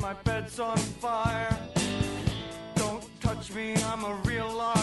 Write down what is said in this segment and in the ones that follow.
My bed's on fire. Don't touch me, I'm a real live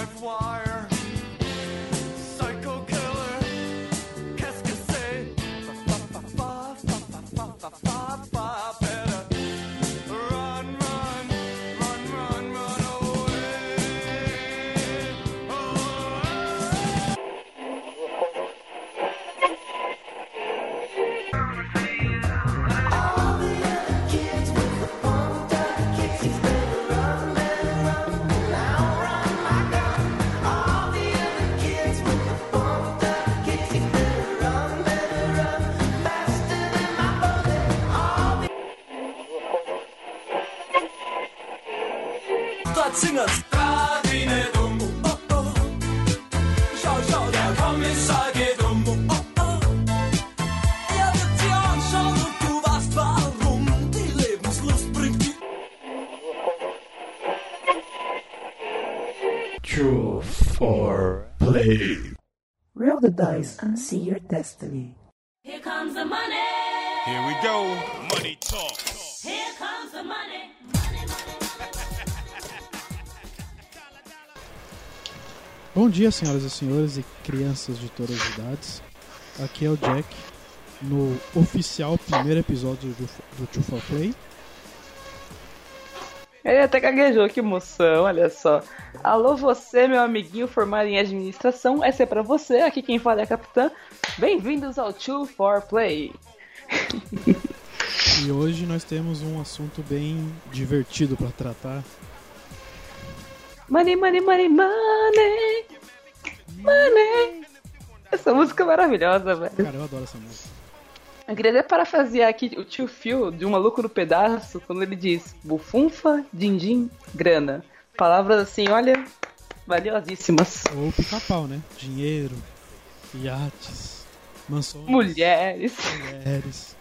dice and see your destiny. Here comes the money. Here we go. Money talk. Here comes the money. Money, money, Bom dia, senhoras e senhores e crianças de todas as idades. Aqui é o Jack no oficial primeiro episódio do, do for Play. Ele até gaguejou, que emoção, olha só. Alô, você, meu amiguinho formado em administração, essa é pra você, aqui quem fala é a Capitã. Bem-vindos ao Two for Play. E hoje nós temos um assunto bem divertido para tratar. Money, money, money, money, money. Essa música é maravilhosa, velho. Cara, eu adoro essa música. Eu queria até parafasear aqui o tio Phil de Um Maluco no Pedaço, quando ele diz bufunfa, din-din, grana. Palavras assim, olha, valiosíssimas. Ou pica-pau, né? Dinheiro, iates, mansões, Mulheres. mulheres.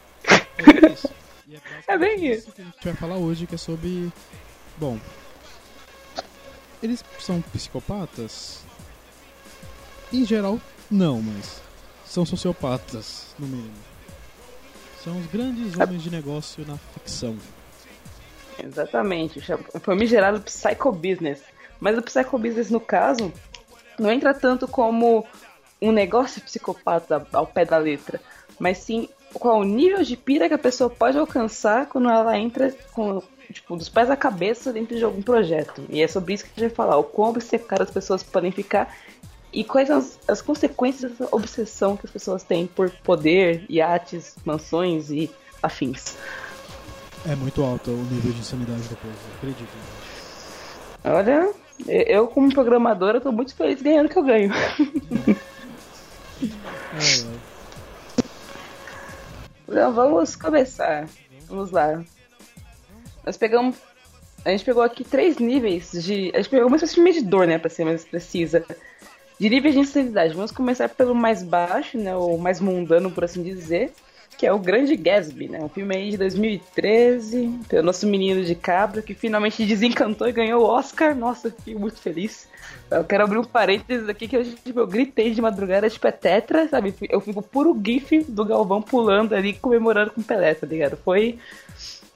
É isso. E é, É bem basicamente isso. que a gente vai falar hoje, que é sobre. Bom. Eles são psicopatas? Em geral, não, mas são sociopatas, no mínimo. São os grandes homens de negócio na ficção. Exatamente, o famigerado Psycho Business. Mas o Psycho Business, no caso, não entra tanto como um negócio psicopata ao pé da letra, mas sim qual o nível de pira que a pessoa pode alcançar quando ela entra com, tipo, dos pés à cabeça dentro de algum projeto. E é sobre isso que a gente vai falar, o quão obcecadas as pessoas podem ficar e quais as, as consequências dessa obsessão que as pessoas têm por poder, iates, mansões e afins. É muito alto o nível de insanidade do povo, acredito. Olha, eu como programadora tô muito feliz ganhando o que eu ganho. É, é. Então vamos começar. Vamos lá. Nós pegamos. A gente pegou aqui três níveis de. A gente pegou uma espécie de medidor, né? Pra ser mais precisa. De níveis de insanidade. Vamos começar pelo mais baixo, né? O mais mundano, por assim dizer. Que é o Grande Gatsby, né? Um filme aí de 2013. Pelo nosso menino de cabra, que finalmente desencantou e ganhou o Oscar. Nossa, fiquei muito feliz. Eu quero abrir um parênteses aqui que eu, tipo, eu gritei de madrugada, tipo, é tetra, sabe? Eu fico puro gif do Galvão pulando ali, comemorando com o Pelé, tá ligado? Foi.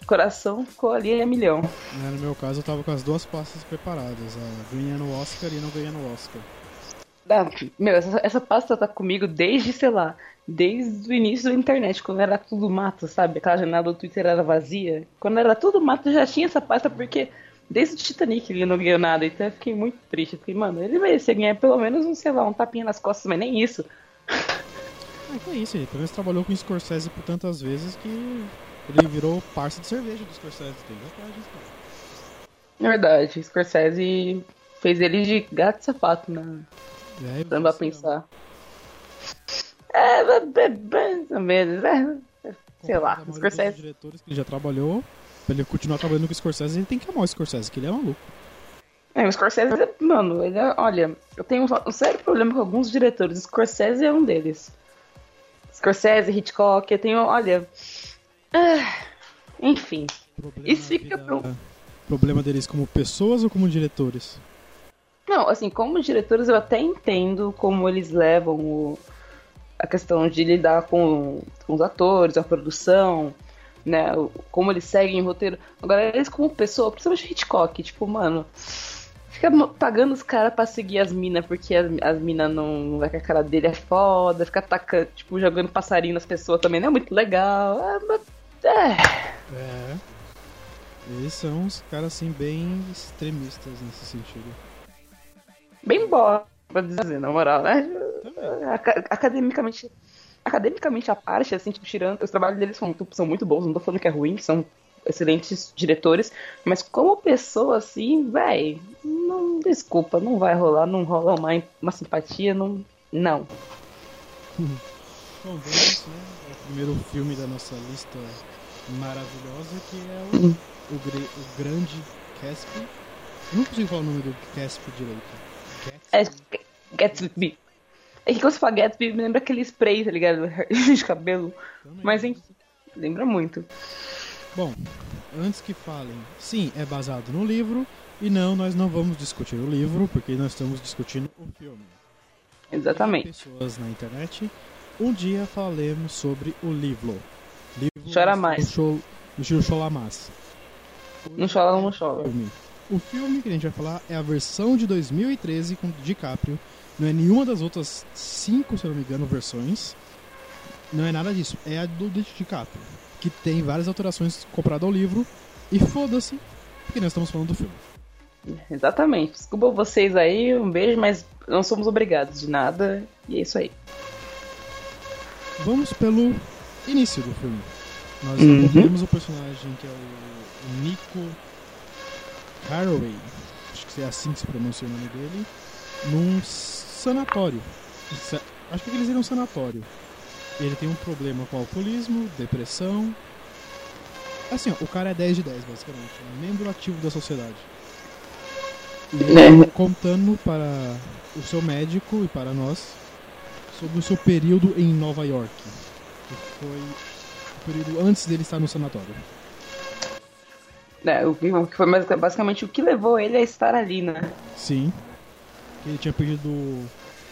Coração ficou ali a milhão. Né, No meu caso, eu tava com as duas pastas preparadas, a ganhando o Oscar e não ganhando o Oscar. Ah, meu, essa, essa pasta tá comigo desde, sei lá, desde o início da internet, quando era tudo mato, sabe? Aquela janela do Twitter era vazia. Quando era tudo mato, já tinha essa pasta, porque desde o Titanic ele não ganhou nada, então eu fiquei muito triste. Eu fiquei, mano, ele merecia ganhar pelo menos um, sei lá, um tapinha nas costas, mas nem isso. Que é isso, ele pelo menos trabalhou com o Scorsese por tantas vezes que ele virou parça de cerveja do Scorsese. Tem vantagem, cara. É verdade, Scorsese fez ele de gato e sapato, né? É, Dando pra você, pensar. É, é, é, mais ou menos, né? Sei como a lá, dos Scorsese. diretores que ele já trabalhou, pra ele continuar trabalhando com o Scorsese, ele tem que amar o Scorsese, que ele é maluco. É, o Scorsese, mano, ele é, olha, eu tenho um, um sério problema com alguns diretores. O Scorsese é um deles. Scorsese, Hitchcock, eu tenho, olha. ah, enfim. Problema Isso fica vida- pro- Problema deles como pessoas ou como diretores? Não, assim, como diretores eu até entendo como eles levam o- a questão de lidar com, com os atores, a produção. né? Como eles seguem o roteiro. Agora, eles como pessoa, principalmente Hitchcock, tipo, mano. Fica pagando os caras pra seguir as minas, porque as, as minas não, não vai que a cara dele é foda, fica atacando, tipo, jogando passarinho nas pessoas também, não é muito legal. É, mas- é. É. Eles são uns caras assim bem extremistas nesse sentido. Bem boa, pra dizer, na moral, né? Aca- Academicamente, academicamente a parte, assim, tipo, tirando. Os trabalhos deles são muito, são muito bons, não tô falando que é ruim, são excelentes diretores, mas como pessoa, assim, véi, não, desculpa, não vai rolar, não rola uma, uma simpatia, não. Não. Bom, vamos, né? ao primeiro filme da nossa lista maravilhosa, que é o, o, o grande Casp. Não consigo falar o nome do Casp direito. É Gatsby. É que quando você fala Gatsby, me lembra aquele spray, tá ligado? De cabelo. Também. Mas enfim, lembra muito. Bom, antes que falem, sim, é baseado no livro. E não, nós não vamos discutir o livro, porque nós estamos discutindo o filme. Exatamente. Pessoas na internet. Um dia falaremos sobre o livro. livro Chora mais. show- Do Cholamas. Não chola, não chola. filme. O filme que a gente vai falar é a versão de 2013 com DiCaprio. Não é nenhuma das outras cinco, se eu não me engano, versões. Não é nada disso. É a do DiCaprio. Que tem várias alterações comparado ao livro. E foda-se, porque nós estamos falando do filme. Exatamente. Desculpa vocês aí, um beijo, mas não somos obrigados de nada. E é isso aí. Vamos pelo início do filme. Nós Uhum. temos o personagem que é o Nico Haraway, acho que é assim que se pronuncia o nome dele, num sanatório. É- Acho que eles iram um sanatório. Ele tem um problema com alcoolismo, depressão. Assim, ó, o cara é 10 de 10, basicamente. É um membro ativo da sociedade. E ele contando para o seu médico e para nós sobre o seu período em Nova York. Que foi o período antes dele estar no sanatório. É, o que que foi basicamente o que levou ele a estar ali, né? Sim. Que ele tinha perdido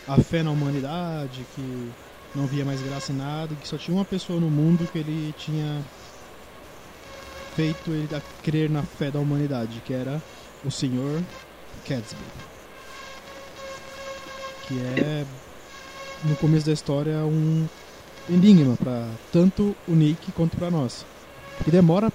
a fé na humanidade, que não via mais graça em nada, que só tinha uma pessoa no mundo que ele tinha feito ele a crer na fé da humanidade, que era o Sr. Gatsby. Que é, no começo da história, um enigma para tanto o Nick quanto para nós. Porque demora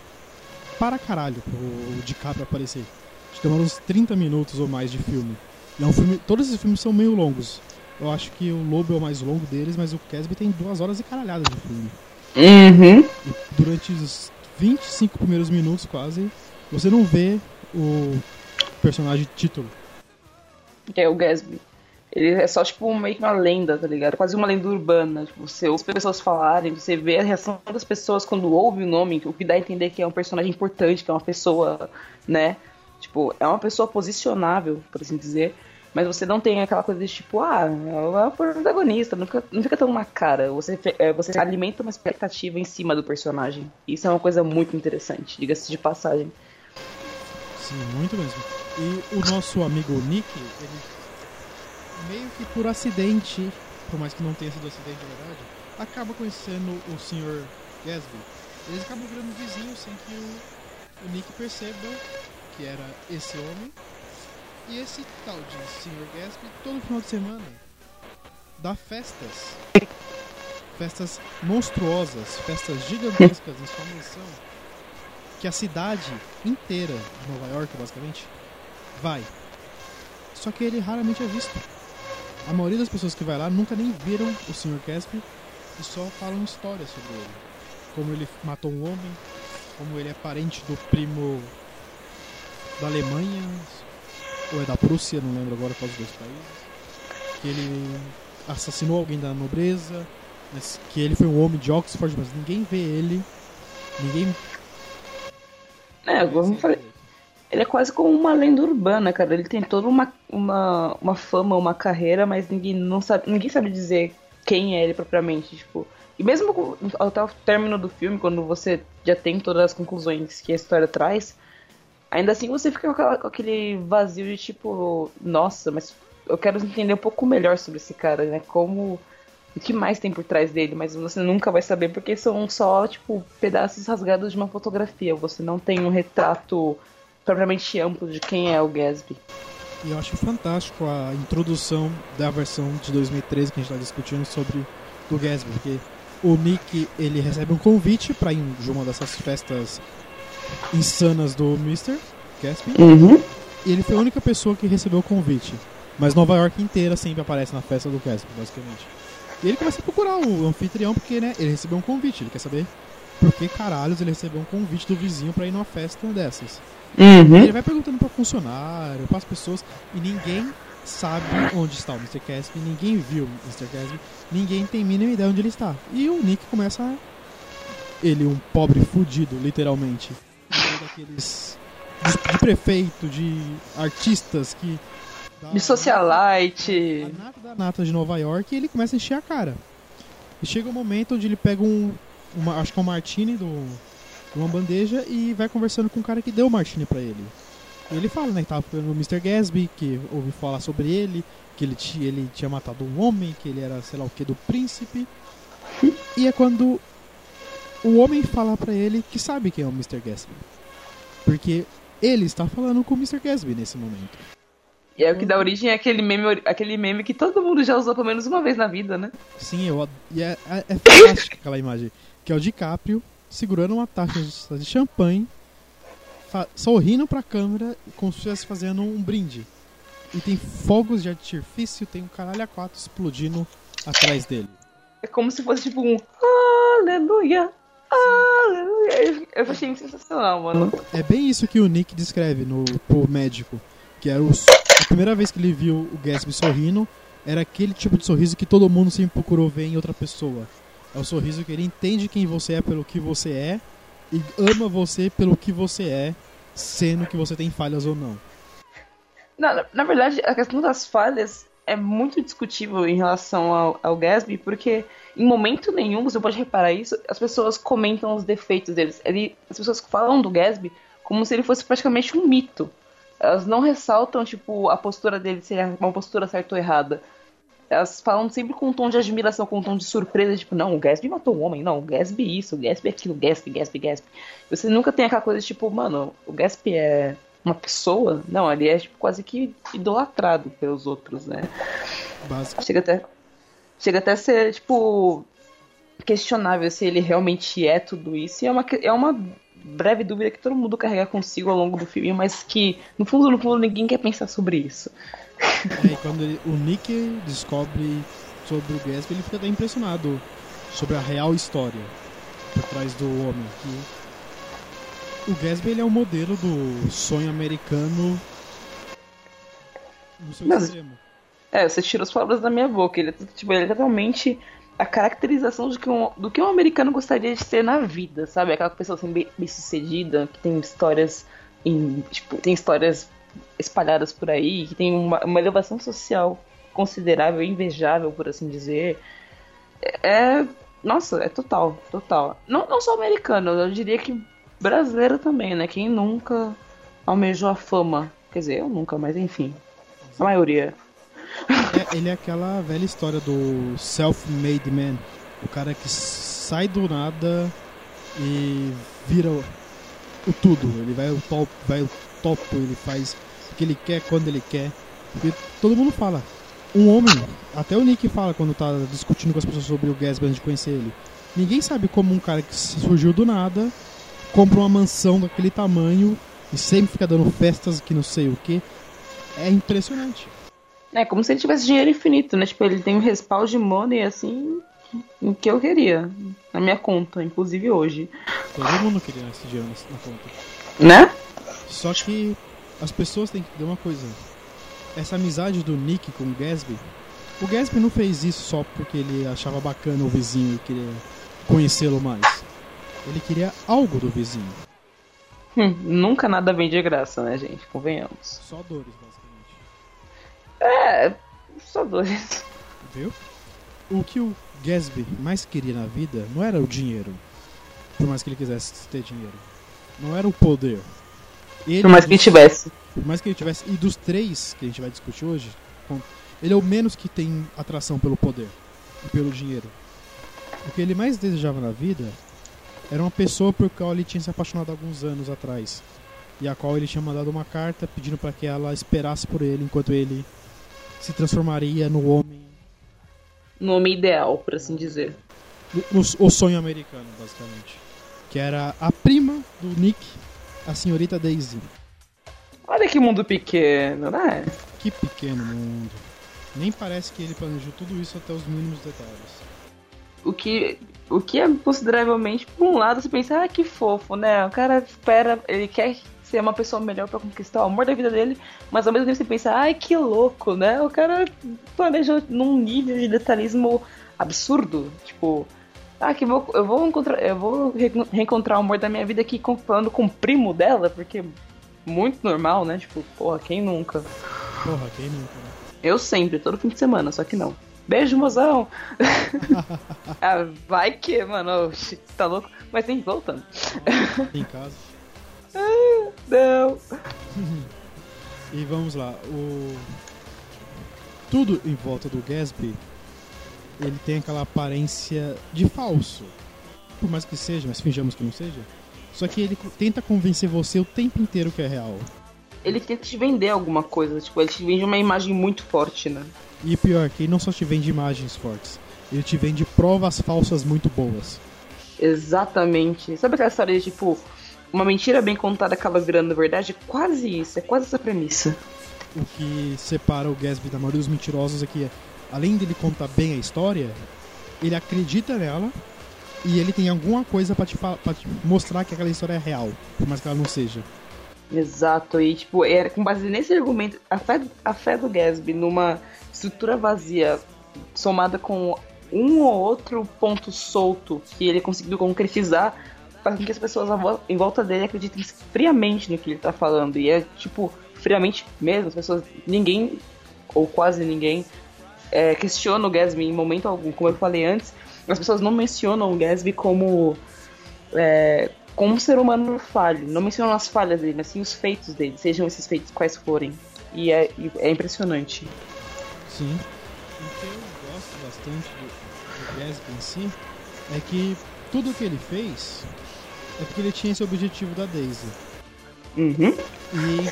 para caralho pro DiCaprio aparecer. Acho que demora uns 30 minutos ou mais de filme. E é um filme. Todos esses filmes são meio longos. Eu acho que o Lobo é o mais longo deles, mas o Casby tem duas horas e caralhada de filme. Uhum. E durante os 25 primeiros minutos, quase, você não vê o personagem título. Que é o Gatsby. Ele é só, tipo, meio que uma lenda, tá ligado? Quase uma lenda urbana. Tipo, você ouve as pessoas falarem, você vê a reação das pessoas quando ouve o nome, o que dá a entender que é um personagem importante, que é uma pessoa, né? Tipo, é uma pessoa posicionável, por assim dizer. Mas você não tem aquela coisa de tipo, ah, é o protagonista, não fica, não fica tão na cara. Você, é, você alimenta uma expectativa em cima do personagem. Isso é uma coisa muito interessante, diga-se de passagem. Sim, muito mesmo. E o nosso amigo Nick, ele meio que por acidente, por mais que não tenha sido acidente de verdade, acaba conhecendo o Sr. Gatsby. Eles acabam virando vizinhos sem que o, o Nick perceba que era esse homem. E esse tal de Sr. Gatsby, todo final de semana, dá festas. Festas monstruosas, festas gigantescas em sua mansão que a cidade inteira de Nova York, basicamente, vai. Só que ele raramente é visto. A maioria das pessoas que vai lá nunca nem viram o Sr. Casper e só falam histórias sobre ele. Como ele matou um homem, como ele é parente do primo da Alemanha, ou é da Prússia, não lembro agora qual dos dois países. Que ele assassinou alguém da nobreza, que ele foi um homem de Oxford, mas ninguém vê ele. Ninguém É, como eu falei, ele é quase como uma lenda urbana, cara. Ele tem toda uma, uma, uma fama, uma carreira, mas ninguém, não sabe, ninguém sabe dizer quem é ele propriamente, tipo. E mesmo até o término do filme, quando você já tem todas as conclusões que a história traz, ainda assim você fica com aquele vazio de tipo, nossa, mas eu quero entender um pouco melhor sobre esse cara, né? Como o que mais tem por trás dele, mas você nunca vai saber porque são só, tipo, pedaços rasgados de uma fotografia. Você não tem um retrato propriamente amplo de quem é o Gatsby. E eu acho fantástico a introdução da versão de 2013 que a gente está discutindo sobre do Gatsby, porque o Nick ele recebe um convite para ir em uma dessas festas insanas do Mr. Gatsby. Uhum. E ele foi a única pessoa que recebeu o convite. Mas Nova York inteira sempre aparece na festa do Gatsby, basicamente. E ele começa a procurar o anfitrião porque, né, ele recebeu um convite. Ele quer saber por que caralhos ele recebeu um convite do vizinho para ir numa festa dessas. Uhum. Ele vai perguntando pra funcionário, pras pessoas, e ninguém sabe onde está o Mr. Gatsby, ninguém viu o Mr. Gatsby, ninguém tem a mínima ideia onde ele está. E o Nick começa a... Ele, um pobre fudido, literalmente. Daqueles... De, de prefeito, de artistas que... De socialite. a nata da nata de Nova York e ele começa a encher a cara. E chega um momento onde ele pega um. Uma, acho que é um martini do, uma bandeja e vai conversando com o cara que deu o martini pra ele. E ele fala, né, que tava procurando o Mr. Gatsby, que ouviu falar sobre ele, que ele, ele tinha matado um homem, que ele era sei lá o que do príncipe. E é quando o homem fala pra ele que sabe quem é o Mr. Gatsby. Porque ele está falando com o Mr. Gatsby nesse momento. E é o que dá origem àquele meme, aquele meme que todo mundo já usou pelo menos uma vez na vida, né? Sim, eu e é, é, é fantástica aquela imagem. Que é o DiCaprio segurando uma taça de- champanhe, sorrindo pra câmera, como se estivesse fazendo um brinde. E tem fogos de artifício, tem um caralho a quatro explodindo atrás dele. É como se fosse tipo um aleluia, aleluia. Eu- achei sensacional, mano. É bem isso que o Nick descreve no pro médico. Que era o a primeira vez que ele viu o Gatsby sorrindo, era aquele tipo de sorriso que todo mundo sempre procurou ver em outra pessoa. É o sorriso que ele entende quem você é pelo que você é e ama você pelo que você é, sendo que você tem falhas ou não. Na, na- verdade, a questão das falhas é muito discutível em relação ao, ao Gatsby, porque em momento nenhum, você pode reparar isso, as pessoas comentam os defeitos deles. Ele, as pessoas falam do Gatsby como se ele fosse praticamente um mito. Elas não ressaltam, tipo, a postura dele ser uma postura certa ou errada. Elas falam sempre com um tom de admiração, com um tom de surpresa, tipo, não, o Gatsby matou um homem, não, o Gatsby isso, o Gatsby aquilo, Gatsby, Gatsby, Gatsby. Você nunca tem aquela coisa, tipo, mano, o Gatsby é uma pessoa? Não, ele é tipo, quase que idolatrado pelos outros, né? Básico. Chega até, chega até a ser, tipo, questionável se ele realmente é tudo isso. E é uma, é uma breve dúvida que todo mundo carrega consigo ao longo do filme, mas que, no fundo, no fundo, ninguém quer pensar sobre isso. É, e quando ele- o Nick descobre sobre o Gatsby, ele fica até impressionado sobre a real história por trás do homem. Que o Gatsby ele é o modelo do sonho americano no seu Mas- extremo. É, você tirou as palavras da minha boca. Ele é, tipo, ele é totalmente a caracterização de que um, do que um americano gostaria de ser na vida, sabe? Aquela pessoa assim, bem, bem sucedida, que tem histórias em, tipo, tem histórias espalhadas por aí, que tem uma, uma elevação social considerável, invejável, por assim dizer. É, é- nossa, é total, total. Não, não só americano, eu diria que brasileiro também, né? Quem nunca almejou a fama? Quer dizer, eu nunca, mas enfim. A maioria. É, ele é aquela velha história do self-made man. O cara que sai do nada e vira o, o tudo. Ele vai ao top, vai ao topo, ele faz o que ele quer quando ele quer. Porque todo mundo fala. Um homem, até o Nick fala quando tá discutindo com as pessoas sobre o Gatsby antes de conhecer ele. Ninguém sabe como um cara que surgiu do nada compra uma mansão daquele tamanho e sempre fica dando festas que não sei o que. É impressionante. É como se ele tivesse dinheiro infinito, né? Tipo, ele tem um respaldo de money assim o que eu queria na minha conta, inclusive hoje. Todo mundo queria esse dinheiro na conta. Né? Só que as pessoas têm que entender uma coisa. Essa amizade do Nick com o Gatsby. O Gatsby não fez isso só porque ele achava bacana o vizinho e queria conhecê-lo mais. Ele queria algo do vizinho. Hum, nunca nada vem de graça, né, gente? Convenhamos. Só dores, basicamente. É, só dois. Viu? O que o Gatsby mais queria na vida não era o dinheiro. Por mais que ele quisesse ter dinheiro. Não era o poder. Ele Por mais que ele tivesse. Por mais que ele tivesse. E dos três que a gente vai discutir hoje, ele é o menos que tem atração pelo poder. e pelo dinheiro. O que ele mais desejava na vida era uma pessoa por qual ele tinha se apaixonado alguns anos atrás. E a qual ele tinha mandado uma carta pedindo para que ela esperasse por ele enquanto ele se transformaria no homem. Nome ideal, por assim dizer. no- no- o sonho americano, basicamente. Que era a prima do Nick, a senhorita Daisy. Olha que mundo pequeno, né? Que pequeno mundo. Nem parece que ele planejou tudo isso até os mínimos detalhes. O que, o que é consideravelmente, por um lado, você pensa, ah, que fofo, né? O cara espera, ele quer ser uma pessoa melhor pra conquistar o amor da vida dele, mas ao mesmo tempo você pensa, ai, que louco, né? O cara planejou num nível de detalhismo absurdo. Tipo, ah, que vou, eu vou encontrar, eu vou re- reencontrar o amor da minha vida aqui falando com o primo dela, porque muito normal, né? Tipo, porra, quem nunca? Porra, quem nunca, né? Eu sempre, todo fim de semana, só que não. Beijo, mozão! ah, vai que, mano, tá louco? Mas tem voltando. Em casa. Não. E vamos lá, o. Tudo em volta do Gatsby, ele tem aquela aparência de falso. Por mais que seja, mas finjamos que não seja. Só que ele tenta convencer você o tempo inteiro que é real. Ele tenta te vender alguma coisa, tipo, ele te vende uma imagem muito forte, né? E pior, que ele não só te vende imagens fortes, ele te vende provas falsas muito boas. Exatamente. Sabe aquela história de, tipo, uma mentira bem contada acaba virando verdade? Quase isso, é quase essa premissa. O que separa o Gatsby da maioria dos mentirosos é que, além dele contar bem a história, ele acredita nela e ele tem alguma coisa pra te, pra te mostrar que aquela história é real, por mais que ela não seja. Exato, e tipo, era com base nesse argumento, a fé, a fé do Gatsby numa estrutura vazia somada com um ou outro ponto solto que ele conseguiu concretizar faz com que as pessoas em volta dele acreditem friamente no que ele tá falando. E é tipo, friamente mesmo, as pessoas, ninguém, ou quase ninguém, é, questiona o Gatsby em momento algum. Como eu falei antes, as pessoas não mencionam o Gatsby como é, como um ser humano falho. Não mencionam as falhas dele, mas sim os feitos dele, sejam esses feitos quais forem. E é, é impressionante. Sim. O que eu gosto bastante do, do Gatsby em si é que tudo que ele fez é porque ele tinha esse objetivo da Daisy. Uhum. E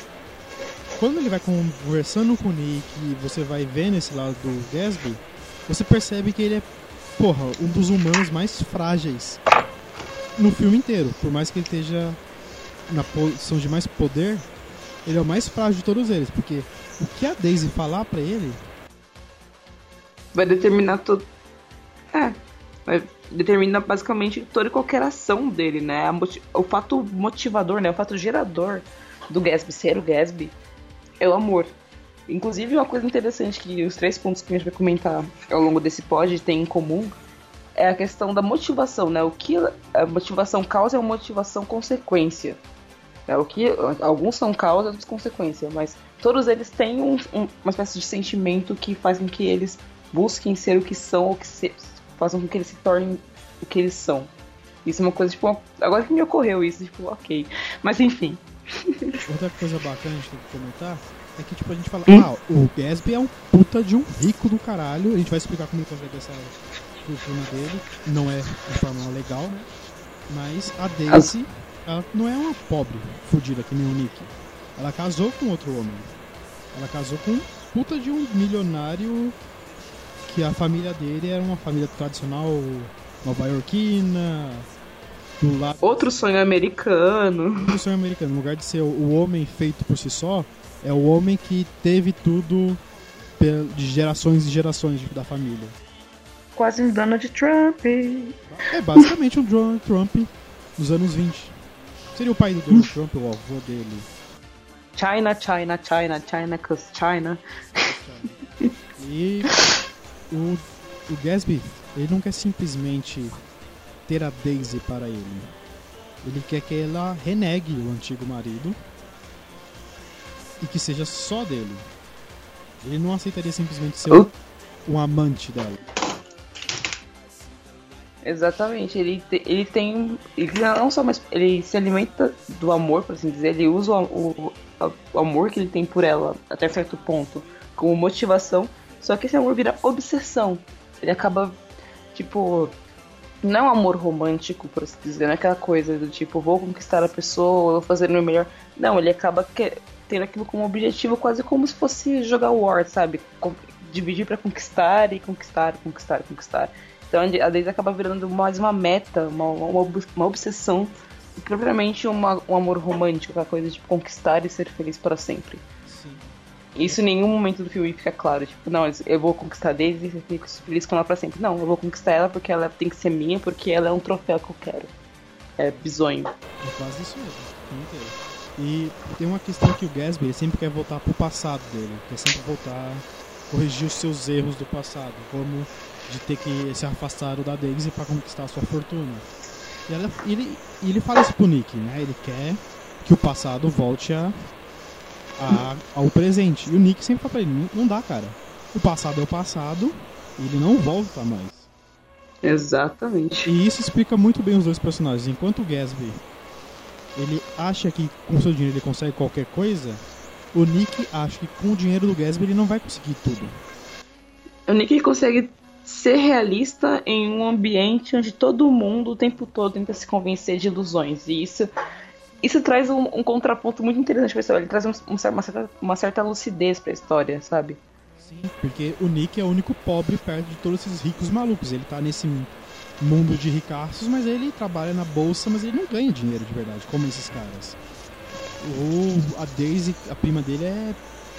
quando ele vai conversando com o Nick e você vai vendo esse lado do Gatsby, você percebe que ele é, porra, um dos humanos mais frágeis no filme inteiro. Por mais que ele esteja na posição de mais poder, ele é o mais frágil de todos eles. Porque o que a Daisy falar pra ele Vai determinar todo. É. Vai determinar basicamente toda e qualquer ação dele, né? O fato motivador, né? O fato gerador do Gatsby ser o Gatsby é o amor. Inclusive, uma coisa interessante que os três pontos que a gente vai comentar ao longo desse pod têm em comum é a questão da motivação, né? O que a motivação causa é uma motivação consequência. É, o que alguns são causa, outros consequência, mas todos eles têm um- um- uma espécie de sentimento que faz com que eles busquem ser o que são ou que se, façam com que eles se tornem o que eles são. Isso é uma coisa, tipo, agora que me ocorreu isso, tipo, ok. Mas enfim. Outra coisa bacana de comentar é que, tipo, a gente fala, Hum? ah, o Gatsby é um puta de um rico do caralho. A gente vai explicar como ele consegue essa fortuna dele. Não é de forma legal, né? Mas a Daisy, ela não é uma pobre fudida que nem o Nick. Ela casou com outro homem. Ela casou com um puta de um milionário que a família dele era uma família tradicional nova-iorquina, do lado Outro sonho americano. do sonho americano. No lugar de ser o, homem feito por si só, é o homem que teve tudo de gerações e gerações da família. Quase um Donald Trump. É basicamente o Donald Trump dos anos 20. Seria o pai do Donald Trump, o avô dele. China, China, China, China, cause China. E o, o Gatsby, ele não quer simplesmente ter a Daisy para ele. Ele quer que ela renegue o antigo marido e que seja só dele. Ele não aceitaria simplesmente ser Oh. um amante dela. Exatamente, ele, te- ele tem. Ele não só mais. Ele se alimenta do amor, por assim dizer, ele usa o, o- o amor que ele tem por ela até certo ponto como motivação, só que esse amor vira obsessão. Ele acaba tipo, não é um amor romântico, por assim dizer, não é aquela coisa do tipo, vou conquistar a pessoa, vou fazer o meu melhor. Não, ele acaba que- tendo aquilo como objetivo quase como se fosse jogar War, sabe? Com- dividir pra conquistar e conquistar, conquistar, conquistar. Então a Daisy acaba virando mais uma meta, uma, uma, uma obsessão, propriamente uma, um amor romântico, aquela coisa de conquistar e ser feliz para sempre. Isso em nenhum momento do filme fica claro. Tipo, não, eu vou conquistar Daisy e ser feliz- com ela pra sempre. Não, eu vou conquistar ela porque ela tem que ser minha, porque ela é um troféu que eu quero. É bizonho. É quase isso mesmo. E tem uma questão que o Gatsby ele sempre quer voltar pro passado dele. Quer sempre voltar, corrigir os seus erros do passado. Como de ter que se afastar da Daisy para conquistar a sua fortuna. E ela- ele, ele fala isso pro Nick, né? Ele quer que o passado volte a, a- ao presente. E o Nick sempre fala pra ele, não, dá, cara. O passado é o passado, ele não volta mais. Exatamente. E isso explica muito bem os dois personagens. Enquanto o Gatsby ele acha que com seu dinheiro ele consegue qualquer coisa, o Nick acha que com o dinheiro do Gatsby ele não vai conseguir tudo. O Nick consegue ser realista em um ambiente onde todo mundo o tempo todo tenta se convencer de ilusões. E isso, isso traz um, um contraponto muito interessante pra história. Ele traz um- um uma, certa, uma certa lucidez pra história, sabe? Sim. Porque o Nick é o único pobre perto de todos esses ricos malucos. Ele tá nesse mundo de ricaços, mas ele trabalha na bolsa, mas ele não ganha dinheiro de verdade, como esses caras. O, a Daisy, a prima dele, é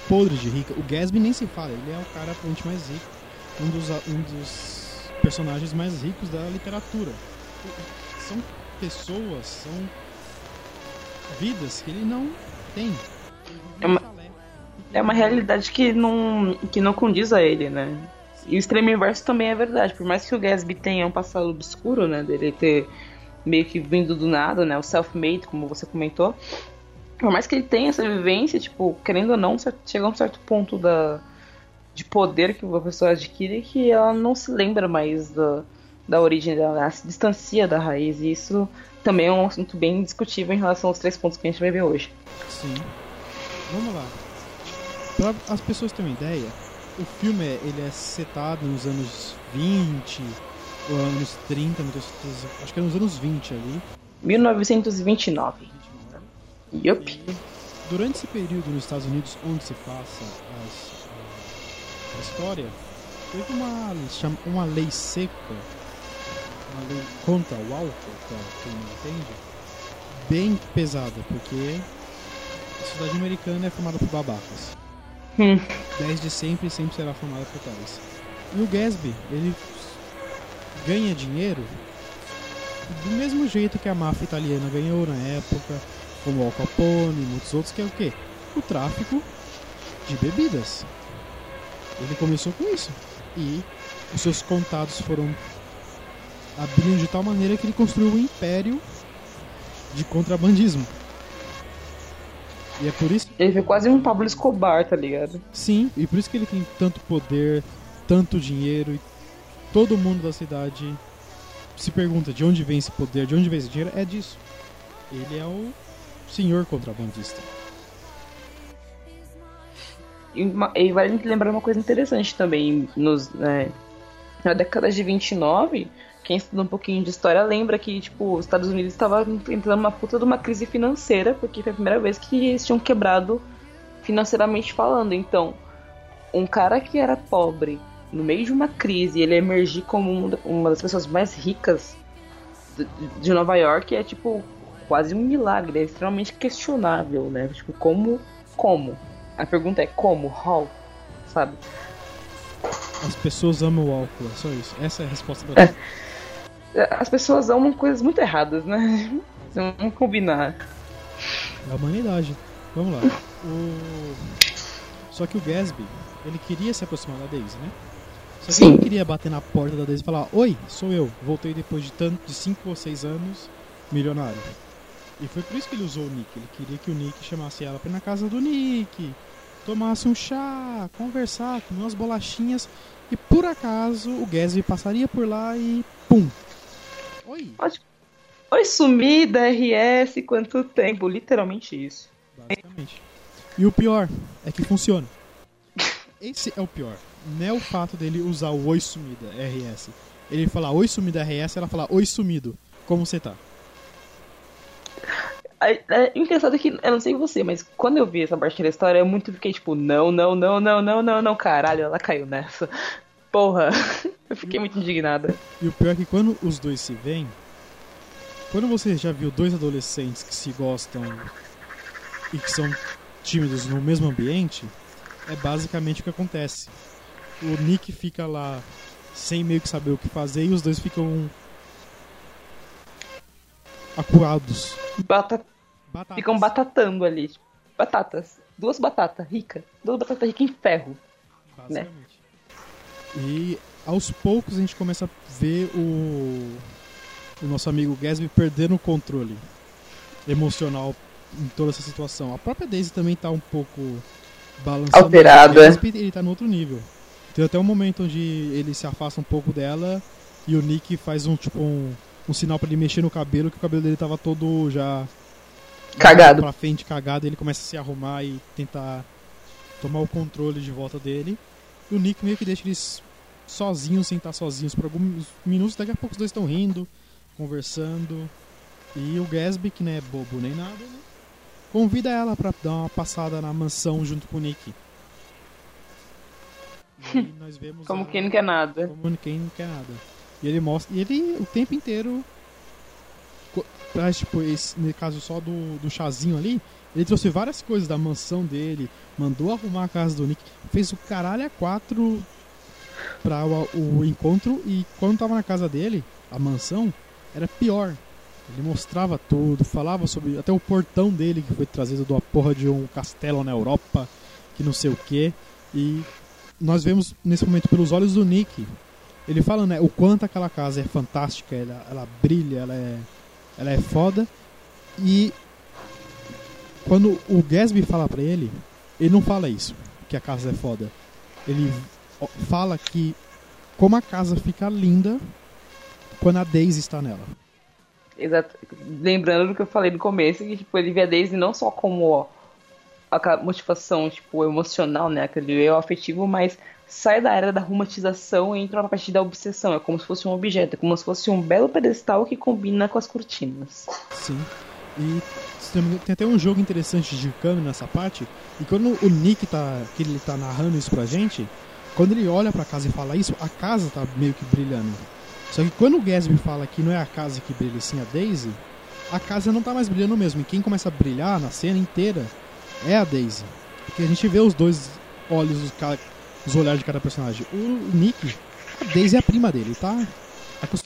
podre de rica. O Gatsby nem se fala, ele é o cara provavelmente mais rico. Um dos, um dos personagens mais ricos da literatura. São pessoas, são vidas que ele não tem. É uma- É uma realidade que não, que não condiz a ele, né? E o extremo inverso também é verdade. Por mais que o Gatsby tenha um passado obscuro, né? Dele ter meio que vindo do nada, né? O self-made, como você comentou. Por mais que ele tenha essa vivência, tipo, querendo ou não, chega a um certo ponto da, de poder que uma pessoa adquire que ela não se lembra mais da, da origem dela, ela se distancia da raiz. E isso também é um assunto bem discutível em relação aos três pontos que a gente vai ver hoje. Sim. Vamos lá. Pra as pessoas terem uma ideia, o filme é- ele é setado nos anos 20 ou anos 30, não tenho certeza. Acho que é nos anos 20 ali. 1929. Yup. E durante esse período nos Estados Unidos onde se passa as- a, história, teve uma, uma lei seca, uma lei contra o álcool, pra quem não entende, bem pesada, porque a sociedade americana é formada por babacas. Hum. Desde sempre, sempre será formada por tais. E o Gatsby, ele ganha dinheiro do mesmo jeito que a máfia italiana ganhou na época, como o Al Capone e muitos outros, que é o quê? O tráfico de bebidas. Ele começou com isso. E os seus contatos foram abrindo de tal maneira que ele construiu um império de contrabandismo. E é por isso Ele foi quase um Pablo Escobar, tá ligado? Sim, e por isso que ele tem tanto poder, tanto dinheiro e todo mundo da cidade se pergunta de onde vem esse poder, de onde vem esse dinheiro, é disso. Ele é o senhor contrabandista. E, e vale lembrar uma coisa interessante também. Nos, né, na década de 29, quem estuda um pouquinho de história lembra que tipo, os Estados Unidos estava entrando numa puta de uma crise financeira, porque foi a primeira vez que eles tinham quebrado financeiramente falando. Então, um cara que era pobre, no meio de uma crise, ele emergir como um da- uma das pessoas mais ricas de- Nova York é tipo quase um milagre, é extremamente questionável, né? Tipo, como como? A pergunta é como? How? Sabe? As pessoas amam o álcool, é só isso. Essa é a resposta você. As pessoas amam coisas muito erradas, né? Vamos combinar. É a humanidade. Vamos lá. O... Só que o Gatsby, ele queria se aproximar da Daisy, né? Só que Sim. ele não queria bater na porta da Daisy e falar: Oi, sou eu. Voltei depois de tanto de 5 ou 6 anos, milionário. E foi por isso que ele usou o Nick. Ele queria que o Nick chamasse ela pra ir na casa do Nick, tomasse um chá, conversar, comer umas bolachinhas. E por acaso o Gatsby passaria por lá e pum! Oi! Oi, sumida, RS, quanto tempo? Literalmente isso. Basicamente. E o pior é que funciona. Esse é o pior. Não é o fato dele usar o Oi Sumida, RS. Ele falar oi sumido RS, ela falar oi sumido. Como você tá? É, o engraçado é que, eu não sei você, mas quando eu vi essa parte da história, eu muito fiquei tipo, não, não, não, não, não, não, não, caralho, ela caiu nessa. Porra, eu fiquei muito indignada. E o pior é que quando os dois se veem, quando você já viu dois adolescentes que se gostam e que são tímidos no mesmo ambiente, é basicamente o que acontece. O Nick fica lá sem meio que saber o que fazer e os dois ficam acuados. Bata, Batatas. ficam batatando ali. Batatas. Duas batatas ricas. Duas batatas ricas em ferro. Basicamente. E aos poucos a gente começa a ver o, o nosso amigo Gatsby perdendo o controle emocional em toda essa situação. A própria Daisy também tá um pouco balançando. Alterada. Gatsby, ele tá no outro nível. Tem até um momento onde ele se afasta um pouco dela e o Nick faz um tipo um, um sinal pra ele mexer no cabelo, que o cabelo dele tava todo já Cagado. pra frente, cagado, ele começa a se arrumar e tentar tomar o controle de volta dele. E o Nick meio que deixa eles sozinhos, sem estar sozinhos por alguns minutos. Daqui a pouco os dois estão rindo, conversando. E o Gatsby, que não é bobo nem nada, né? convida ela pra dar uma passada na mansão junto com o Nick. E nós vemos Como ela- quem não quer nada. como quem não quer nada. E ele mostra. E ele o tempo inteiro. Traz, tipo, esse, no caso só do, do chazinho ali. Ele trouxe várias coisas da mansão dele. Mandou arrumar a casa do Nick. Fez o caralho a quatro pra o, o encontro. E quando tava na casa dele, a mansão, era pior. Ele mostrava tudo, falava sobre. Até o portão dele que foi trazido de uma porra de um castelo na Europa. Que não sei o que. E nós vemos nesse momento pelos olhos do Nick. Ele fala, né, o quanto aquela casa é fantástica, ela, ela brilha, ela é, ela é foda. E quando o Gatsby fala pra ele, ele não fala isso, que a casa é foda. Ele fala que como a casa fica linda quando a Daisy está nela. Exato. Lembrando do que eu falei no começo, que tipo, ele vê a Daisy não só como a motivação tipo, emocional, né? Aquele eu afetivo, mas sai da era da romantização e entra na parte da obsessão. É como se fosse um objeto, é como se fosse um belo pedestal que combina com as cortinas. Sim. E tem até um jogo interessante de câmera nessa parte. E quando o Nick tá. que ele tá narrando isso pra gente, quando ele olha pra casa e fala isso, a casa tá meio que brilhando. Só que quando o Gatsby fala que não é a casa que brilha, sim a Daisy, a casa não tá mais brilhando mesmo. E quem começa a brilhar na cena inteira é a Daisy. Porque a gente vê os dois olhos, os, os olhares de cada personagem. O Nick, a Daisy é a prima dele, tá?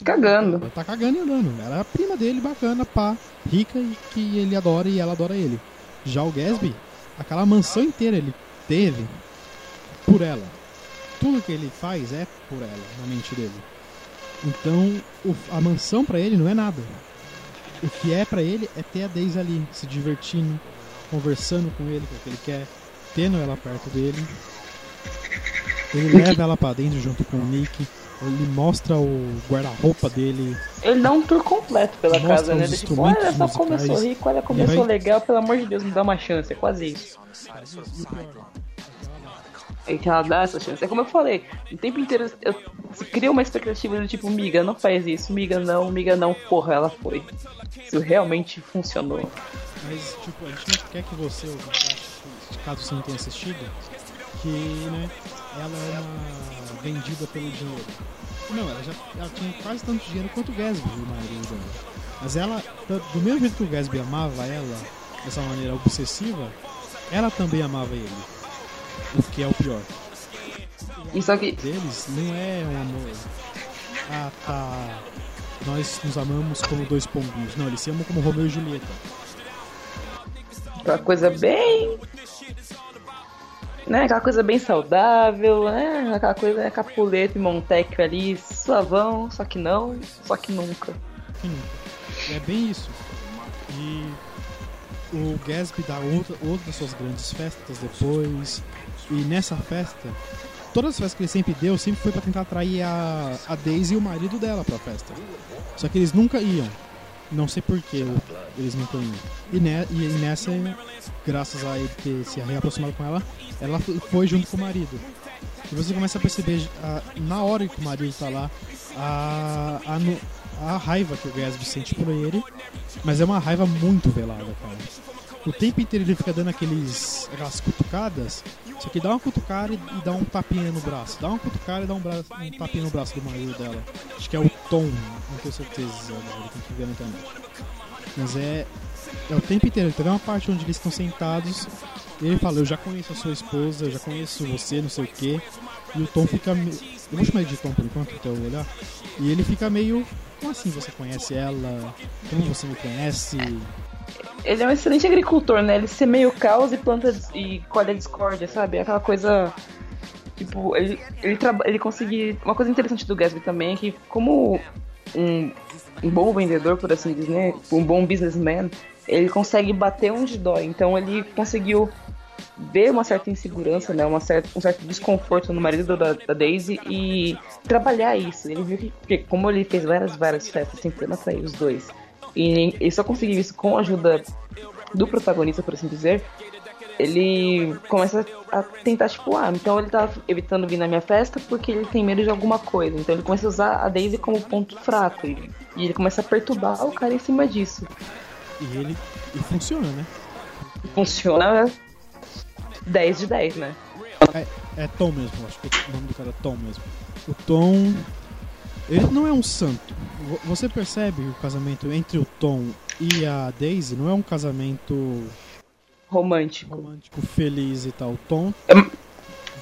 Cagando. Ela tá cagando e andando. Ela é a prima dele, bacana, pá, rica e que ele adora e ela adora ele. Já o Gatsby, aquela mansão inteira ele teve por ela. Tudo que ele faz é por ela, na mente dele. Então, o- a mansão pra ele não é nada. O que é pra ele é ter a Daisy ali, se divertindo, conversando com ele, que é o que ele quer, tendo ela perto dele. Ele leva ela pra dentro junto com o Nick. Ele mostra o guarda-roupa dele. Ele dá um tour completo pela casa, né? Do tipo, olha só começou rico, olha começou vai- legal, pelo amor de Deus, me dá uma chance, é quase isso. Que ela dá essa chance. É como eu falei, o tempo inteiro eu se cria uma expectativa do tipo, miga, não faz isso, miga não, miga não, porra, ela foi. Isso realmente funcionou. Mas, tipo, a gente não quer que você, caso você não tenha assistido, que, né, ela é uma vendida pelo dinheiro. Não, ela já ela tinha quase tanto dinheiro quanto o Gatsby, o marido. Mas ela, do mesmo jeito que o Gatsby amava ela, dessa maneira obsessiva, ela também amava ele. O que é o pior. E só que Deles não é um amor. Ah, tá. Nós nos amamos como dois pombinhos. Não, eles se amam como Romeu e Julieta. aquela coisa bem. Né, aquela coisa bem saudável, né? Aquela coisa, né, Capuleto e Montecchio ali, suavão, só que não, só que nunca. Sim, é bem isso. E o Gatsby dá outra, outra das suas grandes festas depois. E nessa festa, todas as festas que ele sempre deu, sempre foi pra tentar atrair a, a Daisy e o marido dela pra festa. Só que eles nunca iam. Não sei porquê eles nunca iam. E, ne, e nessa, graças a ele ter se reaproximado com ela, ela foi junto com o marido. E você começa a perceber, a- na hora que o marido tá lá, a, a, a raiva que o Gatsby sente por ele. Mas é uma raiva muito velada, cara. O tempo inteiro ele fica dando aqueles, aquelas cutucadas. Só que dá uma cutucada e, e dá um tapinha no braço. Dá uma cutucada e dá um, braço, um tapinha no braço do marido dela. Acho que é o Tom, não tenho certeza agora, tem que ver na internet. Mas é, é o tempo inteiro. Teve uma parte onde eles estão sentados e ele fala: Eu já conheço a sua esposa, eu já conheço você, não sei o que. E o Tom fica. me- Eu vou chamar ele de Tom por enquanto, até eu olhar. E ele fica meio. Como assim você conhece ela? Como você me conhece? Ele é um excelente agricultor, né? Ele semeia o caos e planta e colhe a discórdia, sabe? Aquela coisa. Tipo, ele, ele, ele consegue. Uma coisa interessante do Gatsby também é que, como um, um bom vendedor, por assim dizer, né? um bom businessman, ele consegue bater onde dói. Então ele conseguiu ver uma certa insegurança, né? Uma certa, um certo desconforto no marido da, da Daisy e trabalhar isso. Ele viu que, que como ele fez várias, várias festas tentando atrair os dois, e ele só conseguiu isso com a ajuda do protagonista, por assim dizer, ele começa a tentar, tipo, ah, então ele tá evitando vir na minha festa porque ele tem medo de alguma coisa. Então ele começa a usar a Daisy como ponto fraco. E, e ele começa a perturbar o cara em cima disso. E ele. E funciona, né? E funciona 10 de 10, né? É Tom mesmo, acho que o nome do cara é Tom mesmo. O Tom. Ele não é um santo. Vo- Você percebe o casamento entre o Tom e a Daisy não é um casamento Romântico. romântico, feliz e tal. O Tom Hum.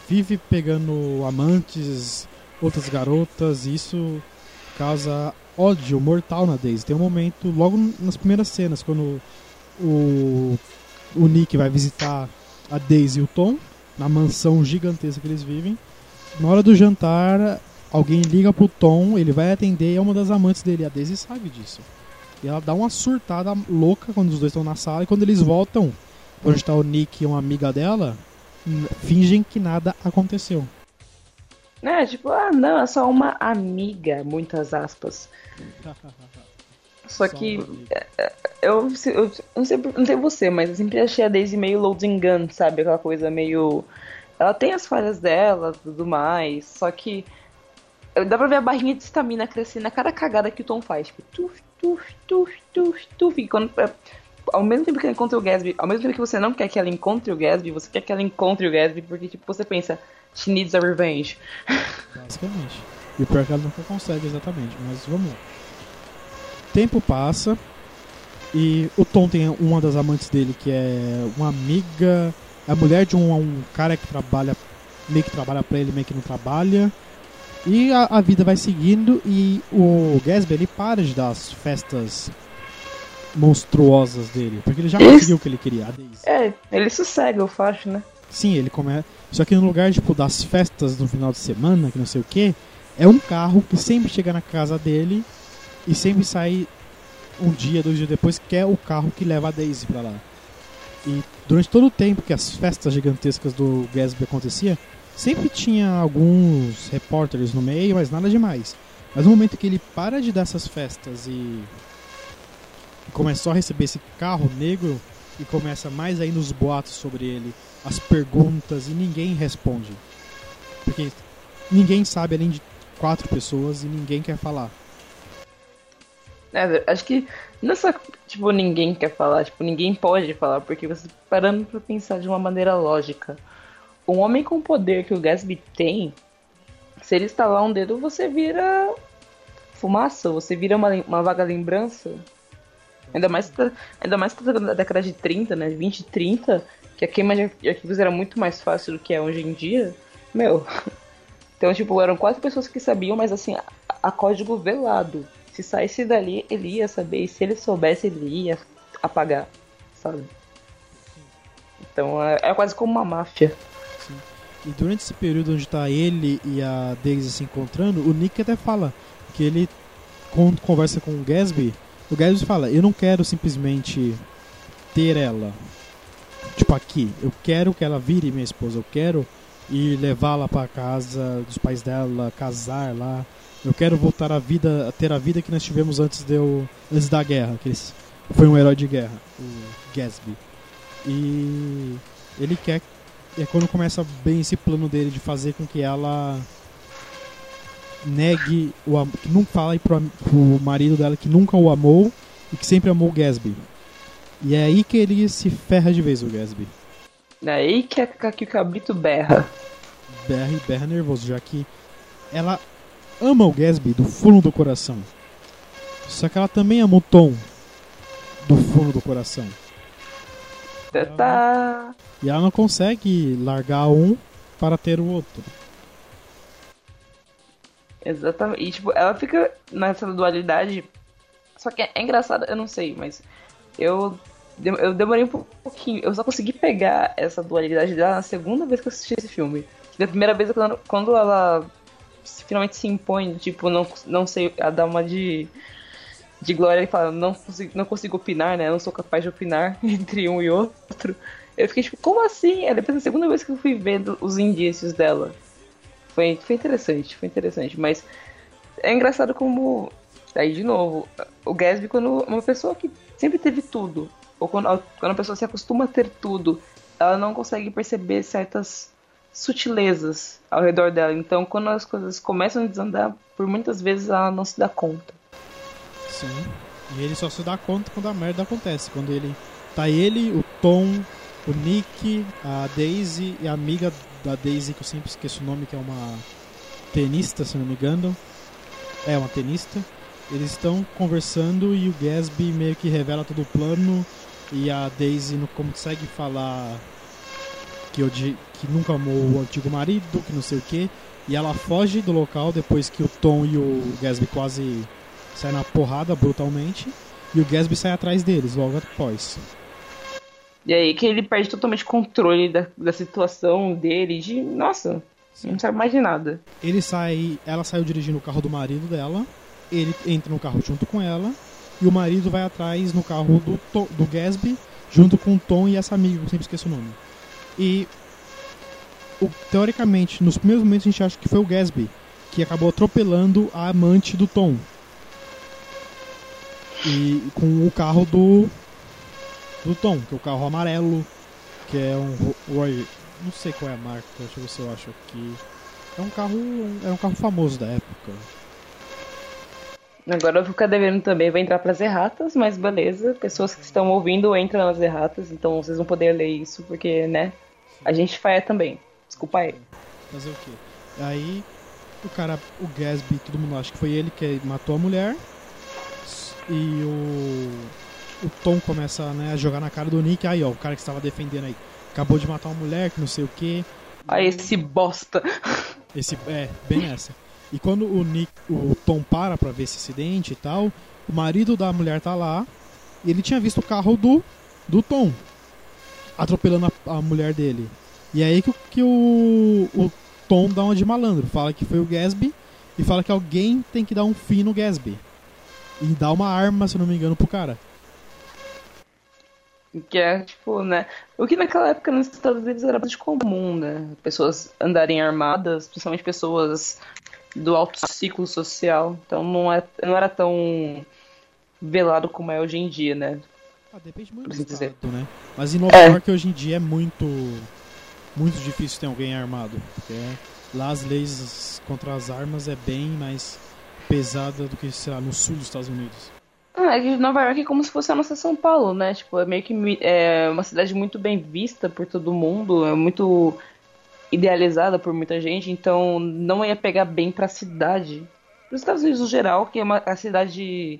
vive pegando amantes, outras garotas, e isso causa ódio mortal na Daisy. Tem um momento, logo nas primeiras cenas, quando o, o Nick vai visitar a Daisy e o Tom, na mansão gigantesca que eles vivem. Na hora do jantar, alguém liga pro Tom, ele vai atender e é uma das amantes dele. A Daisy sabe disso. E ela dá uma surtada louca quando os dois estão na sala. E quando eles voltam, onde está o Nick e uma amiga dela, fingem que nada aconteceu. Né? Tipo, ah, não, é só uma amiga, muitas aspas. Só que eu, eu, eu não, sei, não sei você, mas eu sempre achei a Daisy meio loading gun, sabe? Aquela coisa meio. Ela tem as falhas dela tudo mais, só que. Dá pra ver a barrinha de estamina crescendo a cada cagada que o Tom faz. Tipo, tuf, tuf, tuf, tuf, tuf. E quando, é, ao mesmo tempo que ela encontra o Gatsby, ao mesmo tempo que você não quer que ela encontre o Gatsby, você quer que ela encontre o Gatsby, porque tipo, você pensa, she needs a revenge. Basicamente. E pior é que ela nunca consegue exatamente, mas vamos lá. Tempo passa e o Tom tem uma das amantes dele que é uma amiga, é a mulher de um, um cara que trabalha, meio que trabalha pra ele, meio que não trabalha. E a, a vida vai seguindo e o Gatsby ele para de dar as festas monstruosas dele, porque ele já Isso. conseguiu o que ele queria, a Daisy. É, ele sossega, eu acho, né? Sim, ele começa. Só que no lugar tipo das festas no final de semana, que não sei o que, é um carro que sempre chega na casa dele e sempre sai um dia, dois dias depois, que é o carro que leva a Daisy pra lá. E durante todo o tempo que as festas gigantescas do Gatsby acontecia, sempre tinha alguns repórteres no meio, mas nada demais. Mas no momento que ele para de dar essas festas e, começou a receber esse carro negro e começa mais ainda os boatos sobre ele, as perguntas e ninguém responde. Porque ninguém sabe além de quatro pessoas e ninguém quer falar. É, acho que não é só, tipo, ninguém quer falar, tipo, ninguém pode falar, porque você parando pra pensar de uma maneira lógica. Um homem com o poder que o Gatsby tem, se ele estalar um dedo, você vira fumaça, você vira uma, uma vaga lembrança. Ainda mais, ainda mais na década de 30, né? 20 e 30, que a queima de arquivos era muito mais fácil do que é hoje em dia. Meu. Então, tipo, eram quatro pessoas que sabiam, mas assim, a, a código velado. Se saísse dali, ele ia saber. E se ele soubesse, ele ia apagar, sabe? Então é, é quase como uma máfia. E durante esse período onde tá ele e a Daisy se encontrando, o Nick até fala que ele conversa com o Gatsby, o Gatsby fala, eu não quero simplesmente ter ela. Tipo aqui, eu quero que ela vire minha esposa, eu quero ir levá-la para casa dos pais dela, casar lá. Eu quero voltar à vida, a ter a vida que nós tivemos antes de eu, antes da guerra, que ele foi um herói de guerra, o Gatsby. E ele quer é quando começa bem esse plano dele de fazer com que ela negue o que nunca fala pro, pro marido dela que nunca o amou e que sempre amou o Gatsby. E é aí que ele se ferra de vez o Gatsby. Daí que, é que o cabrito berra. Berra e berra nervoso, já que ela ama o Gatsby do fundo do coração. Só que ela também ama o Tom do fundo do coração. Tá, Tá. E ela não consegue largar um para ter o outro. Exatamente. E, tipo, ela fica nessa dualidade. Só que é, é engraçado, eu não sei, mas eu, eu demorei um pouquinho. Eu só consegui pegar essa dualidade dela na segunda vez que eu assisti esse filme. Da primeira vez, quando, quando ela finalmente se impõe, tipo, não, não sei, a dar uma de, de glória e fala, não consigo, não consigo opinar, né? Não sou capaz de opinar entre um e outro. Eu fiquei tipo, como assim? É depois da segunda vez que eu fui vendo os indícios dela. Foi, foi interessante, foi interessante. Mas é engraçado como. Aí, de novo, o Gatsby, quando uma pessoa que sempre teve tudo, ou quando, quando a pessoa se acostuma a ter tudo, ela não consegue perceber certas sutilezas ao redor dela. Então, quando as coisas começam a desandar, por muitas vezes ela não se dá conta. Sim. E ele só se dá conta quando a merda acontece. Quando ele. Tá ele, o Tom, o Nick, a Daisy e a amiga da Daisy, que eu sempre esqueço o nome, que é uma tenista, se não me engano. É, uma tenista. Eles estão conversando e o Gatsby meio que revela todo o plano. E a Daisy não consegue falar que, odi- que nunca amou o antigo marido, que não sei o que. E ela foge do local depois que o Tom e o Gatsby quase saem na porrada brutalmente. E o Gatsby sai atrás deles logo após. E aí que ele perde totalmente controle da, da situação dele, de. Nossa, não sabe mais de nada. Ele sai, ela saiu dirigindo o carro do marido dela. Ele entra no carro junto com ela. E o marido vai atrás no carro do, do Gatsby, junto com o Tom e essa amiga, que eu sempre esqueço o nome. E o- teoricamente, nos primeiros momentos a gente acha que foi o Gatsby que acabou atropelando a amante do Tom. E com o carro do do Tom, que é o carro amarelo, que é um Ro- Roy, não sei qual é a marca, deixa eu ver se eu acho aqui. É um carro, é um carro famoso da época. Agora eu vou ficar devendo também, vai entrar pras erratas, mas beleza. Pessoas que estão ouvindo entram nas erratas, então vocês vão poder ler isso, porque, né? A gente faia também. Desculpa aí. Fazer o quê? Aí o cara, o Gatsby, todo mundo acha que foi ele que matou a mulher. E o o Tom começa né, a jogar na cara do Nick. Aí, ó, o cara que estava defendendo aí. Acabou de matar uma mulher, que não sei o que. Aí esse bosta. Esse, é, bem essa. E quando o Nick, o Tom para pra ver esse acidente e tal, o marido da mulher tá lá e ele tinha visto o carro do, do Tom atropelando a, a mulher dele. E é aí que, o- que o, o Tom dá uma de malandro, fala que foi o Gatsby e fala que alguém tem que dar um fim no Gatsby. E dá uma arma, se não me engano, pro cara. Que é, tipo, né? O que naquela época nos Estados Unidos era bastante comum, né? Pessoas andarem armadas, principalmente pessoas do alto ciclo social. Então não, é, não era tão velado como é hoje em dia, né? Ah, depende muito do assim dizer. estado, né? Mas em Nova É. York hoje em dia é muito muito difícil ter alguém armado, porque lá as leis contra as armas é bem mais pesada do que, sei lá, no sul dos Estados Unidos. Ah, é que Nova York é como se fosse a nossa São Paulo, né? Tipo, é meio que é uma cidade muito bem vista por todo mundo, é muito idealizada por muita gente, então não ia pegar bem pra cidade. Os Estados Unidos no geral, que é uma a cidade,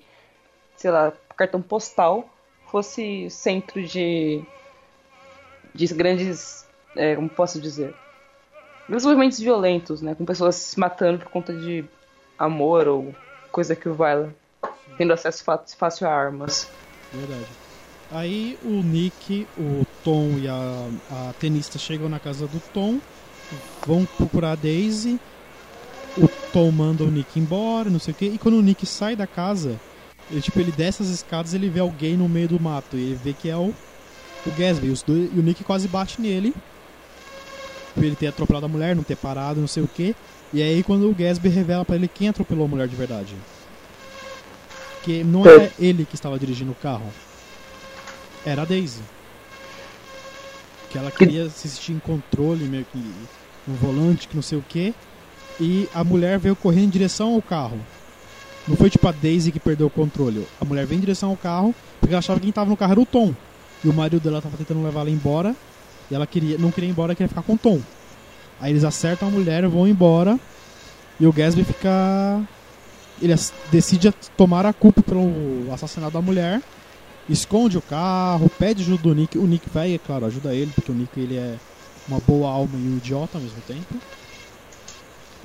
sei lá, cartão postal, fosse centro de de grandes, é, como posso dizer, grandes movimentos violentos, né? Com pessoas se matando por conta de amor ou coisa que o valha tendo acesso fácil a armas. Verdade. Aí o Nick, o Tom e a, a tenista chegam na casa do Tom, vão procurar a Daisy. O Tom manda o Nick embora, não sei o que. E quando o Nick sai da casa, ele, tipo, ele desce as escadas ele vê alguém no meio do mato. E ele vê que é o, o Gatsby. Os dois, e o Nick quase bate nele. Por ele ter atropelado a mulher, não ter parado, não sei o que. E aí quando o Gatsby revela pra ele quem atropelou a mulher de verdade. Que não era ele que estava dirigindo o carro. Era a Daisy. Que ela queria se sentir em controle, meio que no volante, que não sei o que. E a mulher veio correndo em direção ao carro. Não foi tipo a Daisy que perdeu o controle. A mulher veio em direção ao carro porque ela achava que quem tava no carro era o Tom. E o marido dela tava tentando levar ela embora. E ela queria, não queria ir embora, queria ficar com o Tom. Aí eles acertam a mulher, vão embora. E o Gatsby fica. Ele decide tomar a culpa pelo assassinato da mulher. Esconde o carro, pede ajuda do Nick. O Nick vai, é claro, ajuda ele, porque o Nick ele é uma boa alma e um idiota ao mesmo tempo.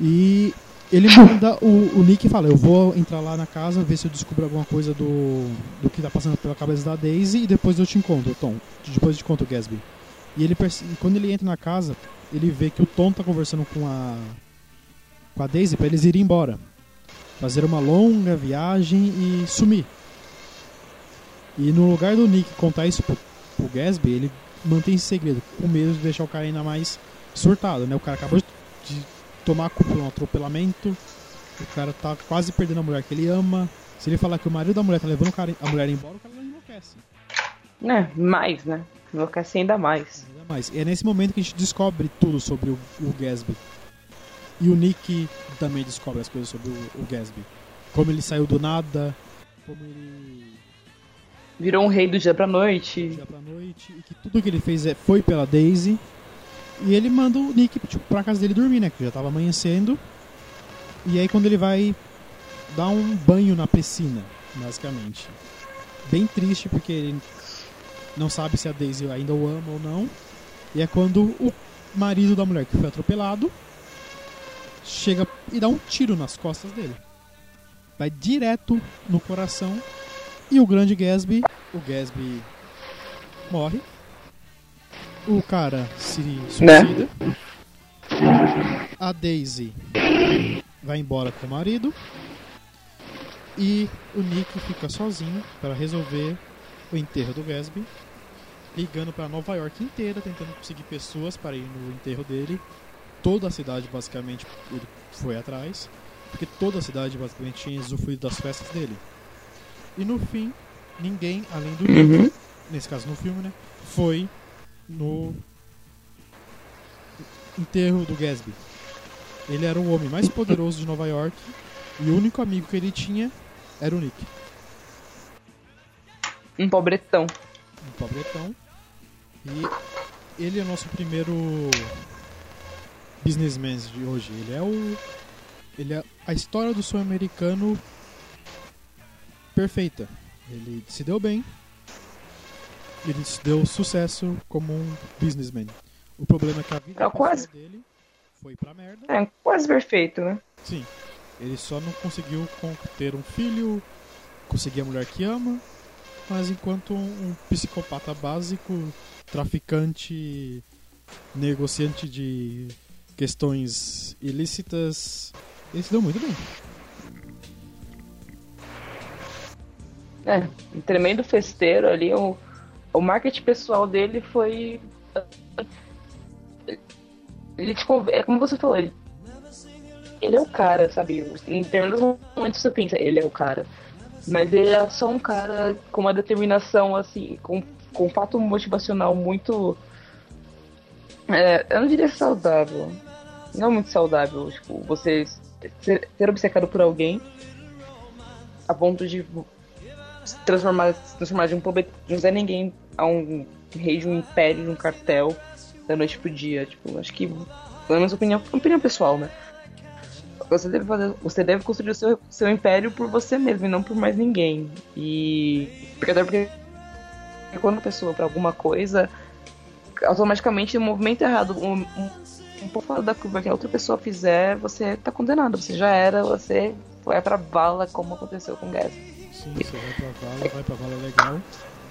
E ele manda o, o Nick fala: Eu vou entrar lá na casa, ver se eu descubro alguma coisa do, do que tá passando pela cabeça da Daisy e depois eu te encontro, Tom. Depois eu te conto Gatsby. E ele perce- quando ele entra na casa, ele vê que o Tom tá conversando com a com a Daisy pra eles irem embora. Fazer uma longa viagem e sumir. E no lugar do Nick contar isso pro, pro Gatsby, ele mantém esse segredo, com medo de deixar o cara ainda mais surtado, né? O cara acabou de tomar a culpa de um atropelamento, o cara tá quase perdendo a mulher que ele ama. Se ele falar que o marido da mulher tá levando a mulher embora, o cara não enlouquece. Né? Mais, né? Enlouquece ainda mais. Ainda mais. E é nesse momento que a gente descobre tudo sobre o, o Gatsby. E o Nick também descobre as coisas sobre o, o Gatsby. Como ele saiu do nada, como ele Virou um rei do dia pra noite. dia pra noite, e que tudo que ele fez é, foi pela Daisy. E ele manda o Nick tipo, pra casa dele dormir, né? Que já tava amanhecendo. E aí quando ele vai dar um banho na piscina, basicamente. Bem triste porque ele não sabe se a Daisy ainda o ama ou não. E é quando o marido da mulher que foi atropelado chega e dá um tiro nas costas dele. Vai direto no coração. E o grande Gatsby, o Gatsby morre. O cara se suicida. A Daisy vai embora com o marido. E o Nick fica sozinho para resolver o enterro do Gatsby. Ligando para Nova York inteira, tentando conseguir pessoas para ir no enterro dele. Toda a cidade, basicamente, ele foi atrás. Porque toda a cidade, basicamente, tinha usufruído das festas dele. E no fim, ninguém além do Nick, nesse caso no filme, né? Foi no enterro do Gatsby. Ele era o homem mais poderoso de Nova York e o único amigo que ele tinha era o Nick, Um pobretão. um pobretão. E ele é o nosso primeiro businessman de hoje. Ele é o ele é a história do sonho americano perfeita. Ele se deu bem. Ele se deu sucesso como um businessman. O problema é que a vida É quase. dele foi pra merda. É, quase perfeito, né? Sim. Ele só não conseguiu con- ter um filho, conseguir a mulher que ama, mas enquanto um, um psicopata básico, traficante, negociante de questões ilícitas, ele se deu muito bem. É, um tremendo festeiro ali. O, o marketing pessoal dele foi. Ele te conv- É como você falou, ele, ele é o cara, sabe? Em termos momentos você pensa, ele é o cara. Mas ele é só um cara com uma determinação, assim, com, com um fato motivacional muito. é, eu não diria saudável. Não muito saudável. Tipo, você ser, ser obcecado por alguém a ponto de se transformar, se transformar de um pobre, um Zé Ninguém a um rei de um império, de um cartel, da noite pro dia. Tipo, acho que, pelo menos opinião, opinião pessoal, né? Você deve, fazer, você deve construir o seu, seu império por você mesmo e não por mais ninguém. E. Porque até porque quando a pessoa pra alguma coisa, automaticamente o movimento errado, um, um, um pouco fora da curva que a outra pessoa fizer, você tá condenado. Você já era, você vai pra bala, como aconteceu com o Gas. Sim, você vai pra vala, vai pra vala legal.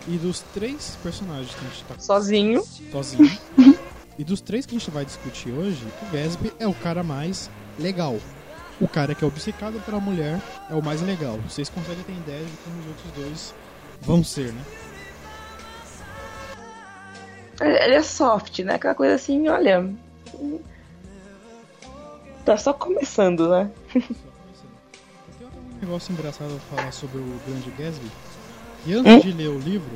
E dos três personagens que a gente tá Sozinho. sozinho, e dos três que a gente vai discutir hoje, o Gatsby é o cara mais legal. O cara que é obcecado pela mulher é o mais legal. Vocês conseguem ter ideia de como os outros dois vão ser, né? Ele é soft, né? Aquela coisa assim, olha. Tá só começando, né? Só começando. Um negócio engraçado falar sobre o grande Gatsby. E antes de ler o livro,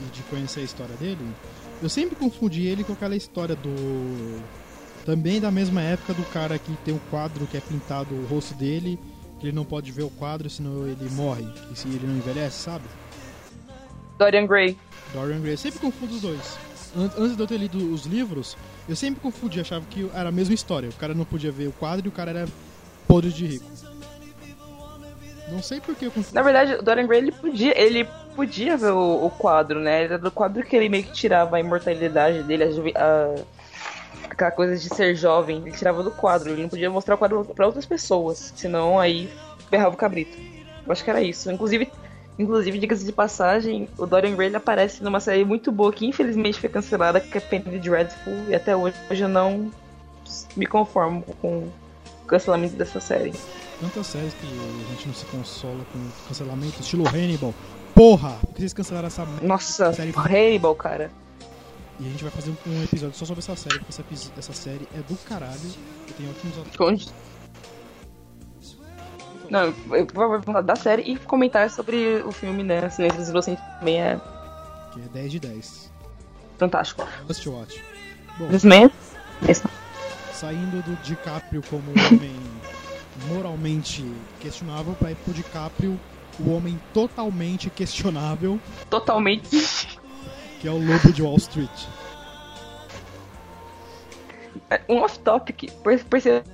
e de conhecer a história dele, eu sempre confundi ele com aquela história do. Também da mesma época do cara que tem um quadro que é pintado o rosto dele, que ele não pode ver o quadro, senão ele morre, e se ele não envelhece, sabe? Dorian Gray. Dorian Gray. Eu sempre confundo os dois. An- Antes de eu ter lido os livros, eu sempre confundi, achava que era a mesma história. O cara não podia ver o quadro e o cara era podre de rico. Não sei por que eu confundi. Na verdade, o Dorian Gray ele podia, ele podia ver o, o quadro, né? Era do quadro que ele meio que tirava a imortalidade dele, a, a- aquela coisa de ser jovem. Ele tirava do quadro, ele não podia mostrar o quadro pra outras pessoas, senão aí ferrava o cabrito. Eu acho que era isso. Inclusive, inclusive diga-se de passagem, o Dorian Gray aparece numa série muito boa que infelizmente foi cancelada, que é Penny Dreadful, e até hoje eu não me conformo com o cancelamento dessa série. Tantas séries que a gente não se consola com cancelamento, estilo Hannibal. Porra! Por que vocês cancelaram essa? Nossa, Série- Hannibal, cara. E a gente vai fazer um, episódio só sobre essa série, porque essa, essa série é do caralho e tem ótimos atores. Não, eu vou falar da série e comentar sobre o filme, né? Silêncio dos Inocentes também é Que é 10 de 10. fantástico. Must watch. Bom, saindo do DiCaprio como um homem moralmente questionável pra ir pro DiCaprio, o homem totalmente questionável, Totalmente. que é o Lobo de Wall Street. Um off-topic. Per- Perceba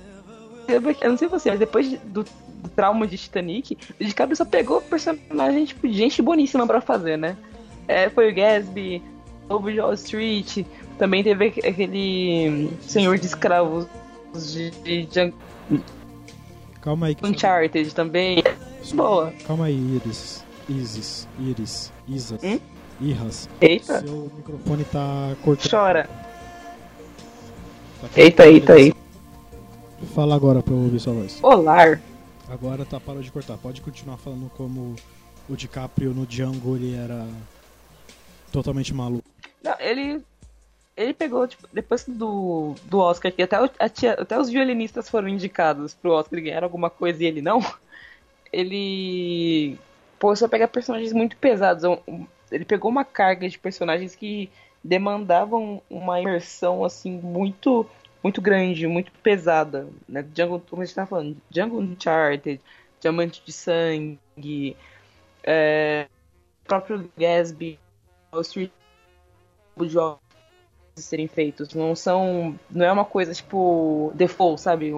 que, eu não sei você, mas depois de- do, do trauma de Titanic, o DiCaprio só pegou personagem, tipo, gente boníssima pra fazer, né? É, foi o Gatsby, Lobo de Wall Street, também teve aque- aquele senhor de escravos de, de, de Calma aí, que Uncharted também. Boa. calma aí, Iris. Isis, Iris, Isas, Hum? Irras. Eita. Seu microfone tá cortando. Chora. Tá Eita, eita, eita. Fala agora pra eu ouvir sua voz. Olar. Agora tá, parou de cortar. Pode continuar falando como o DiCaprio no Django ele era totalmente maluco. Não, ele. Ele pegou, tipo, depois do, do Oscar, que até, o- tia- até os violinistas foram indicados pro Oscar e ganharam alguma coisa e ele não. Ele. Pô, só pegar personagens muito pesados. um- um- Ele pegou uma carga de personagens que demandavam uma imersão, assim, muito. Muito grande, muito pesada. Né? Django, como a gente tava falando, Django Uncharted, Diamante de Sangue, é, o próprio Gatsby, Wall Street os jogos serem feitos. Não são. Não é uma coisa tipo default, sabe?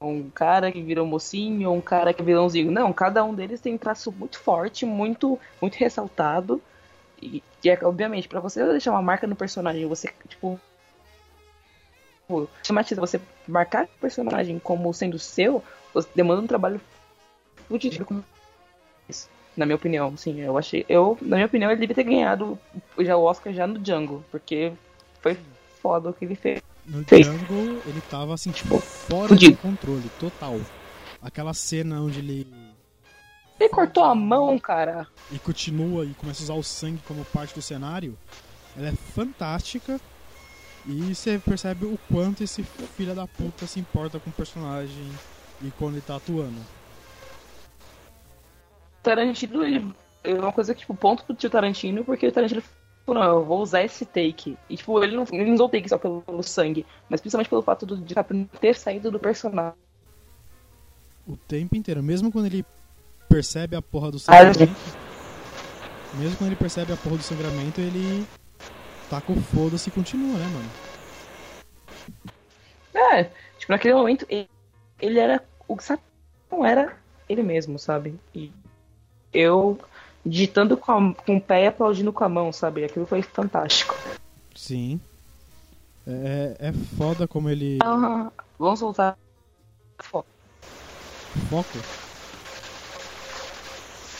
Um, cara que vira um mocinho, um cara que vira vilãozinho. Não, cada um deles tem um traço muito forte, muito, muito ressaltado. E, e é obviamente, pra você deixar uma marca no personagem, você, tipo. Chamatiza, você marcar o personagem como sendo seu, demanda um trabalho fudido com isso. Na minha opinião, sim, eu achei. Eu, na minha opinião, ele devia ter ganhado já o Oscar já no Django, porque foi foda o que ele fez. No Sei. Django ele tava assim, tipo, fora Fudido. de controle, total. Aquela cena onde ele. Ele cortou a mão, cara. e continua e começa a usar o sangue como parte do cenário, ela é fantástica. E você percebe o quanto esse filho da puta se importa com o personagem e quando ele tá atuando. Tarantino, ele. É uma coisa que, tipo, ponto pro tio Tarantino, porque o Tarantino não, eu vou usar esse take. E, tipo, ele não, ele não usou o take só pelo, pelo sangue, mas principalmente pelo fato do DiCaprio não ter saído do personagem. O tempo inteiro, mesmo quando ele percebe a porra do Ah, sangramento. mesmo quando ele percebe a porra do sangramento, ele taca o foda-se e continua, né, mano? É, tipo, naquele momento, ele, ele era. O Satã não era ele mesmo, sabe? E eu digitando com, a- com o pé e aplaudindo com a mão, sabe? Aquilo foi fantástico. Sim. É, é foda como ele. Ah, vamos voltar. Foco. Foco.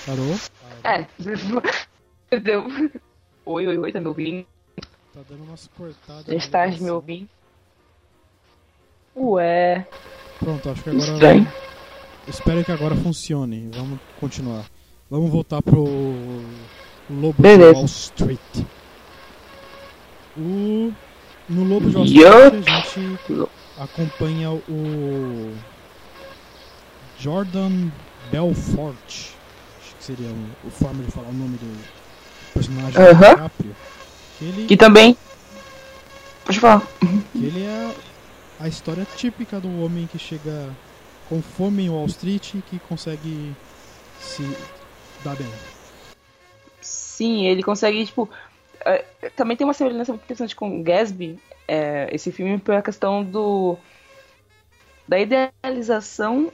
Parou? É. Deu. Oi, oi, oi, tá me ouvindo? Tá dando umas cortadas. Já na está me ouvindo? Ué, Pronto, acho que agora. estranho. Espero que agora funcione. Vamos continuar. Vamos voltar pro Lobo Beleza. de Wall Street. O... No Lobo de Wall. Street a gente acompanha o Jordan Belfort. Acho que seria o, o forma de falar o nome do personagem do Aham. DiCaprio, que ele, Que também. Pode falar. que ele é a história típica do homem que chega com fome em Wall Street e que consegue se dar bem. Sim, ele consegue, tipo. é, também tem uma semelhança muito interessante com Gatsby, é, esse filme, pela questão do. da idealização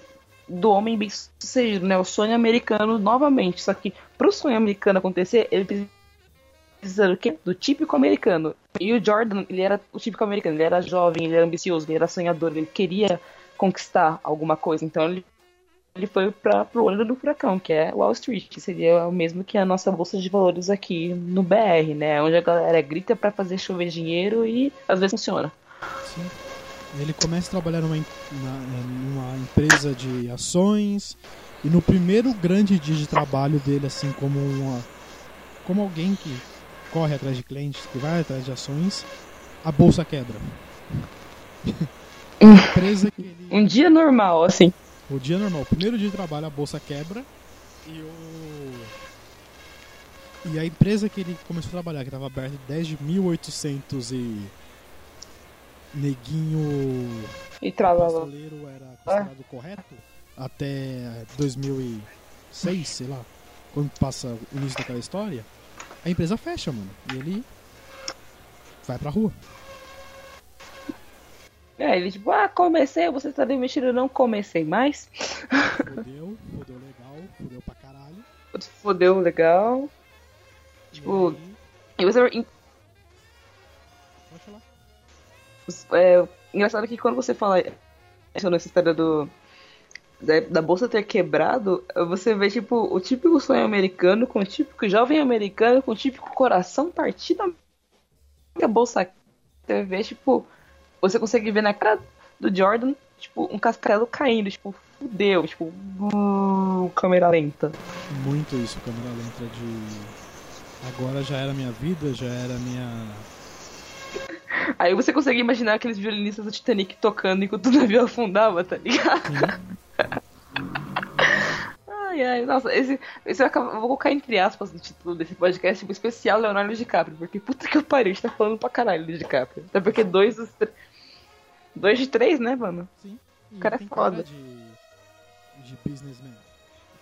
do homem bem sucedido, né? O sonho americano novamente. Só que pro sonho americano acontecer, ele precisa do quê? Do típico americano. E o Jordan, ele era o típico americano, ele era jovem, ele era ambicioso, ele era sonhador, ele queria conquistar alguma coisa. Então ele ele foi para pro olho do furacão, que é Wall Street, que seria o mesmo que a nossa bolsa de valores aqui no BR, né? Onde a galera grita para fazer chover dinheiro e às vezes funciona. Sim. Ele começa a trabalhar numa, na- numa empresa de ações e no primeiro grande dia de trabalho dele, assim como uma, como alguém que corre atrás de clientes, que vai atrás de ações, a bolsa quebra. a empresa que ele Um dia normal, assim. O dia normal, o primeiro dia de trabalho, a bolsa quebra e o. E a empresa que ele começou a trabalhar, que estava aberta desde 1800 e. Neguinho E brasileiro era considerado correto até 2006, sei lá, quando passa o início daquela história, a empresa fecha, mano. E ele vai pra rua. É, ele tipo, ah, comecei, você tá demitido, não comecei mais. Fudeu, fudeu legal, fudeu pra caralho. Fodeu legal. Tipo, E você. Pode falar. É, engraçado que quando você fala essa história do da, da bolsa ter quebrado, você vê tipo o típico sonho americano com o típico jovem americano com o típico coração partido a bolsa você vê tipo você consegue ver na cara do Jordan tipo um cascalho caindo tipo fudeu tipo uh, câmera lenta Muito isso, câmera lenta de. Agora já era minha vida, já era minha. aí você consegue imaginar aqueles violinistas do Titanic tocando enquanto o navio afundava tá ligado Ai, ai, nossa, esse, esse eu, eu vou colocar entre aspas no título desse podcast, tipo, especial Leonardo DiCaprio, porque puta que pariu, a gente tá falando pra caralho do DiCaprio. Até porque dois dos Dois de três, né, mano? Sim. E cara é foda. cara de. de businessman.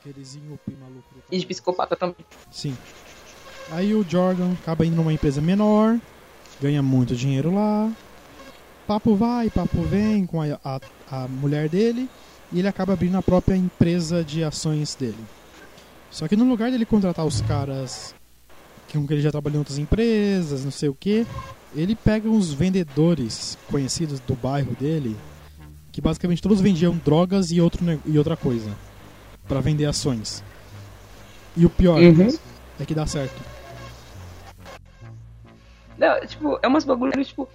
Aqueles IUP maluco E de psicopata também. Sim. Aí o Jordan acaba indo numa empresa menor, ganha muito dinheiro lá. Papo vai, papo vem com a, a, a mulher dele. E ele acaba abrindo a própria empresa de ações dele. Só que no lugar dele contratar os caras que com que ele já trabalhou em outras empresas, não sei o que, ele pega uns vendedores conhecidos do bairro dele, que basicamente todos vendiam drogas e, outro, e outra coisa, Pra vender ações. E o pior Uhum. é que dá certo. Não, tipo, é umas bagulho, tipo.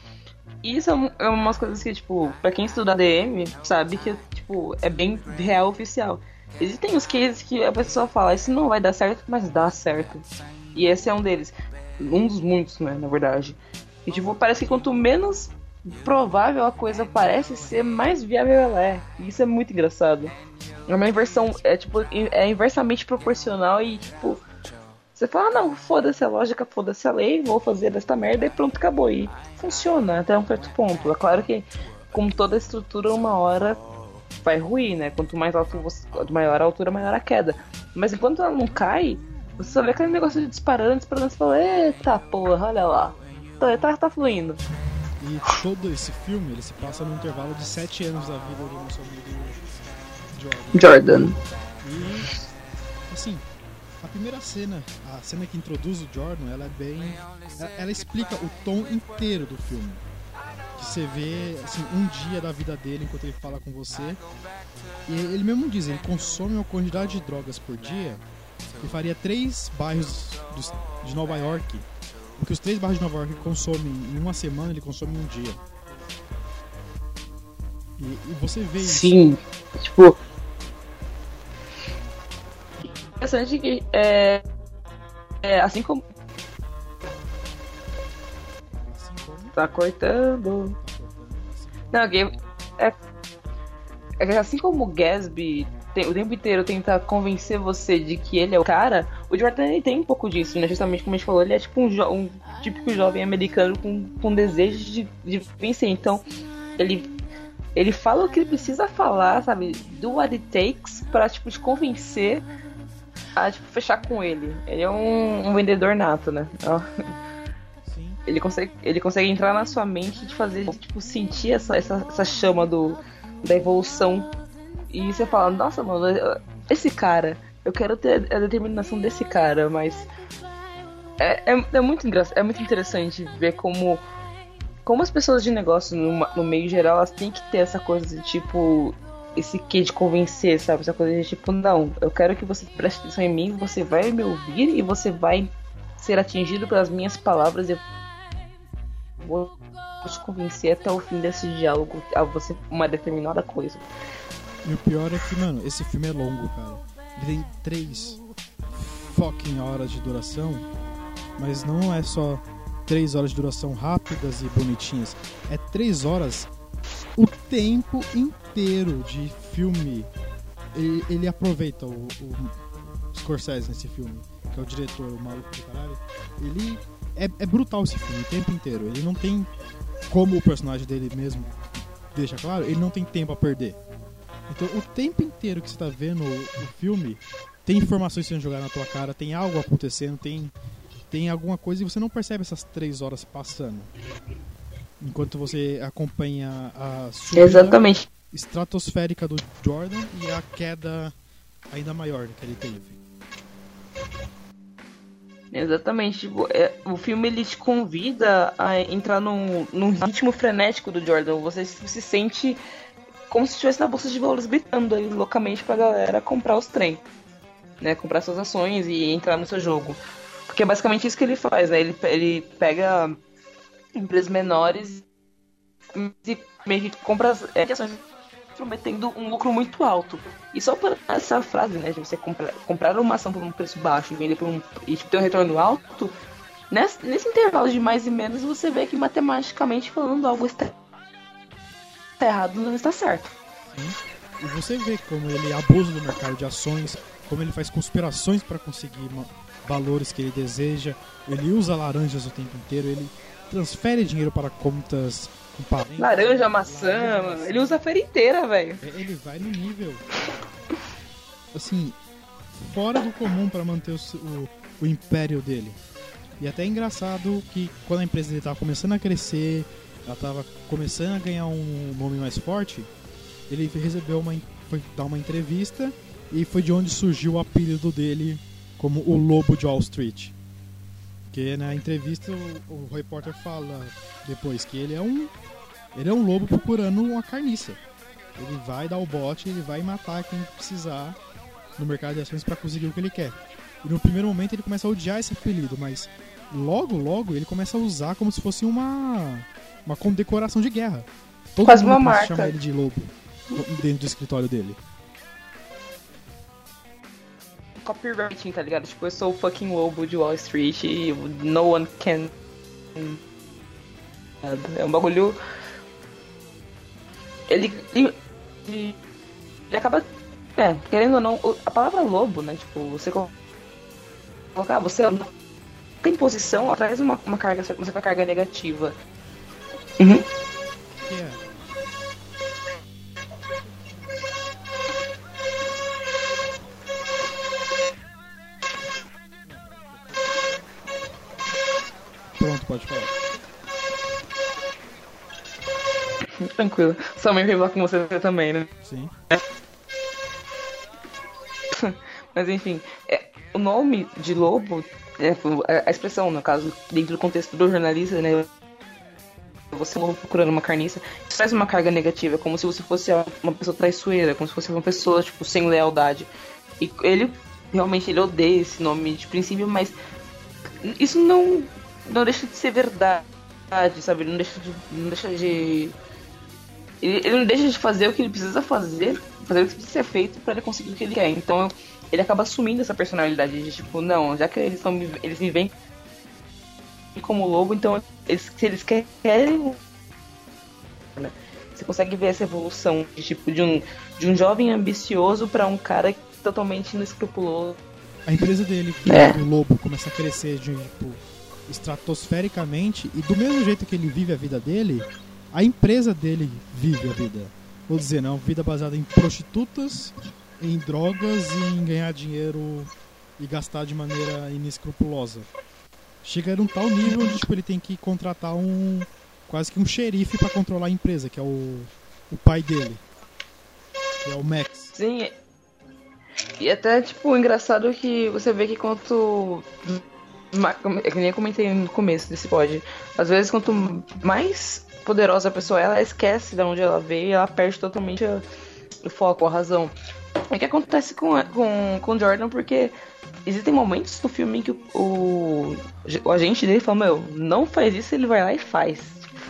Isso é é umas coisas que, tipo, pra quem estuda ADM, sabe que, tipo, é bem real oficial. Existem os cases que a pessoa fala, isso não vai dar certo, mas dá certo. E esse é um deles. Um dos muitos, né, na verdade. E, tipo, parece que quanto menos provável a coisa parece ser, mais viável ela é. E isso é muito engraçado. É uma inversão, é tipo, é inversamente proporcional e, tipo, você fala, ah, não, foda-se a lógica, foda-se a lei, vou fazer desta merda e pronto, acabou. E funciona até um certo ponto. É claro que, como toda estrutura, uma hora vai ruir, né? Quanto mais alto você, maior a altura, maior a queda. Mas enquanto ela não cai, você só vê aquele negócio de disparando, disparando, você fala, eita porra, olha lá. Tá, tá, tá fluindo. E todo esse filme ele se passa num intervalo de 7 anos da vida do nosso amigo Jordan. Jordan. E assim, a primeira cena, a cena que introduz o Jordan, ela é bem. Ela, ela explica o tom inteiro do filme. Que você vê assim, um dia da vida dele enquanto ele fala com você. E ele mesmo diz, ele consome uma quantidade de drogas por dia que faria três bairros de Nova York. O que os três bairros de Nova York consomem em uma semana, ele consome em um dia. E, e você vê isso. Sim, tipo. Interessante que é, é assim como Assim como tá cortando. Não, que é, é que assim como o Gatsby o tempo inteiro tenta convencer você de que ele é o cara, O Jordan ele tem um pouco disso, né? Justamente como a gente falou, ele é tipo um, um típico jovem americano com, com desejo de, de vencer. Então, ele, ele fala o que ele precisa falar, sabe? Do what it takes pra, tipo, te convencer a, tipo, fechar com ele. Ele é um, um vendedor nato, né? Ele consegue, ele consegue entrar na sua mente e te fazer, tipo, sentir essa, essa, essa chama do, da evolução. E você fala, nossa, mano, esse cara, eu quero ter a determinação desse cara, mas. É, é, é muito engraçado, é muito interessante ver como. Como as pessoas de negócio, no, no meio geral, elas têm que ter essa coisa de tipo. Esse quê de convencer, sabe? Essa coisa de tipo, não, eu quero que você preste atenção em mim, você vai me ouvir e você vai ser atingido pelas minhas palavras eu vou te convencer até o fim desse diálogo a você uma determinada coisa. E o pior é que, mano, esse filme é longo, cara. Ele tem três fucking horas de duração, mas não é só três horas de duração rápidas e bonitinhas. É três horas o tempo inteiro de filme. Ele, ele aproveita o, o Scorsese nesse filme, que é o diretor, o maluco do caralho. Ele é, é brutal esse filme o tempo inteiro. Ele não tem, como o personagem dele mesmo deixa claro, ele não tem tempo a perder. Então, o tempo inteiro que você tá vendo o, o filme, tem informações sendo jogadas na tua cara, tem algo acontecendo, tem, tem alguma coisa e você não percebe essas três horas passando. Enquanto você acompanha a subida Exatamente. estratosférica do Jordan e a queda ainda maior que ele teve. Exatamente. Tipo, é, o filme ele te convida a entrar num, num ritmo frenético do Jordan. Você se se sente como se estivesse na bolsa de valores gritando ali loucamente pra galera comprar os trem. Né? Comprar suas ações e entrar no seu jogo. Porque é basicamente isso que ele faz, né? Ele, ele pega empresas menores e meio que compra as é, ações prometendo um lucro muito alto. E só por essa frase, né, de você comprar, comprar uma ação por um preço baixo e vender por um e tipo, ter um retorno alto, nesse, nesse intervalo de mais e menos você vê que matematicamente falando algo está, está errado, não está certo. E você vê como ele abusa do mercado de ações, como ele faz conspirações para conseguir valores que ele deseja, ele usa laranjas o tempo inteiro, ele transfere dinheiro para contas com parentes. Laranja, maçã, mano, ele usa a feira inteira, velho. É, Ele vai no nível. Assim, fora do comum para manter o, o, o império dele. E até é engraçado que quando a empresa dele tava começando a crescer, ela tava começando a ganhar um nome mais forte, ele recebeu uma, foi dar uma entrevista e foi de onde surgiu o apelido dele como o Lobo de Wall Street. Porque na entrevista o, o repórter fala depois que ele é um ele é um lobo procurando uma carniça. Ele vai dar o bote, ele vai matar quem precisar no mercado de ações para conseguir o que ele quer. E no primeiro momento ele começa a odiar esse apelido, mas logo, logo ele começa a usar como se fosse uma uma condecoração de guerra. Todo Quase mundo uma marca. chamar ele de lobo dentro do escritório dele. Copywriting, tá ligado? Tipo, eu sou o fucking lobo de Wall Street e no one can. É um bagulho. Ele. Ele, ele acaba. É, querendo ou não, a palavra lobo, né? Tipo, você colo- colocar, você tem posição, ela traz uma, uma carga, uma certa carga negativa. Uhum. Pronto, pode falar. Tranquilo. Sua mãe veio falar com você também, né? Sim. Mas enfim, é, o nome de lobo, é, a expressão, no caso, dentro do contexto do jornalista, né? Você lobo procurando uma carniça, isso traz uma carga negativa, como se você fosse uma pessoa traiçoeira, como se fosse uma pessoa, tipo, sem lealdade. E ele, realmente, ele odeia esse nome de princípio, mas isso não, não deixa de ser verdade, sabe? Ele não deixa de. Não deixa de ele, ele não deixa de fazer o que ele precisa fazer, fazer o que precisa ser feito pra ele conseguir o que ele quer. Então ele acaba assumindo essa personalidade de tipo, não, já que eles estão eles me veem como lobo, então eles, se eles querem né? você consegue ver essa evolução de tipo de um de um jovem ambicioso pra um cara totalmente inescrupuloso a empresa dele, É. o Lobo, começa a crescer de, tipo, estratosfericamente e do mesmo jeito que ele vive a vida dele, a empresa dele vive a vida. Vou dizer, não, vida baseada em prostitutas, em drogas e em ganhar dinheiro e gastar de maneira inescrupulosa. Chega a um tal nível onde tipo, ele tem que contratar um quase que um xerife pra controlar a empresa, que é o, o pai dele, que é o Max. Sim. E até, tipo, engraçado que você vê que quanto. É que nem eu comentei no começo desse pod. Às vezes, quanto mais poderosa a pessoa é, ela esquece de onde ela veio e ela perde totalmente o foco, a razão. É o que acontece com, com, com Jordan, porque existem momentos no filme em que o, o, agente dele fala: Meu, não faz isso, ele vai lá e faz.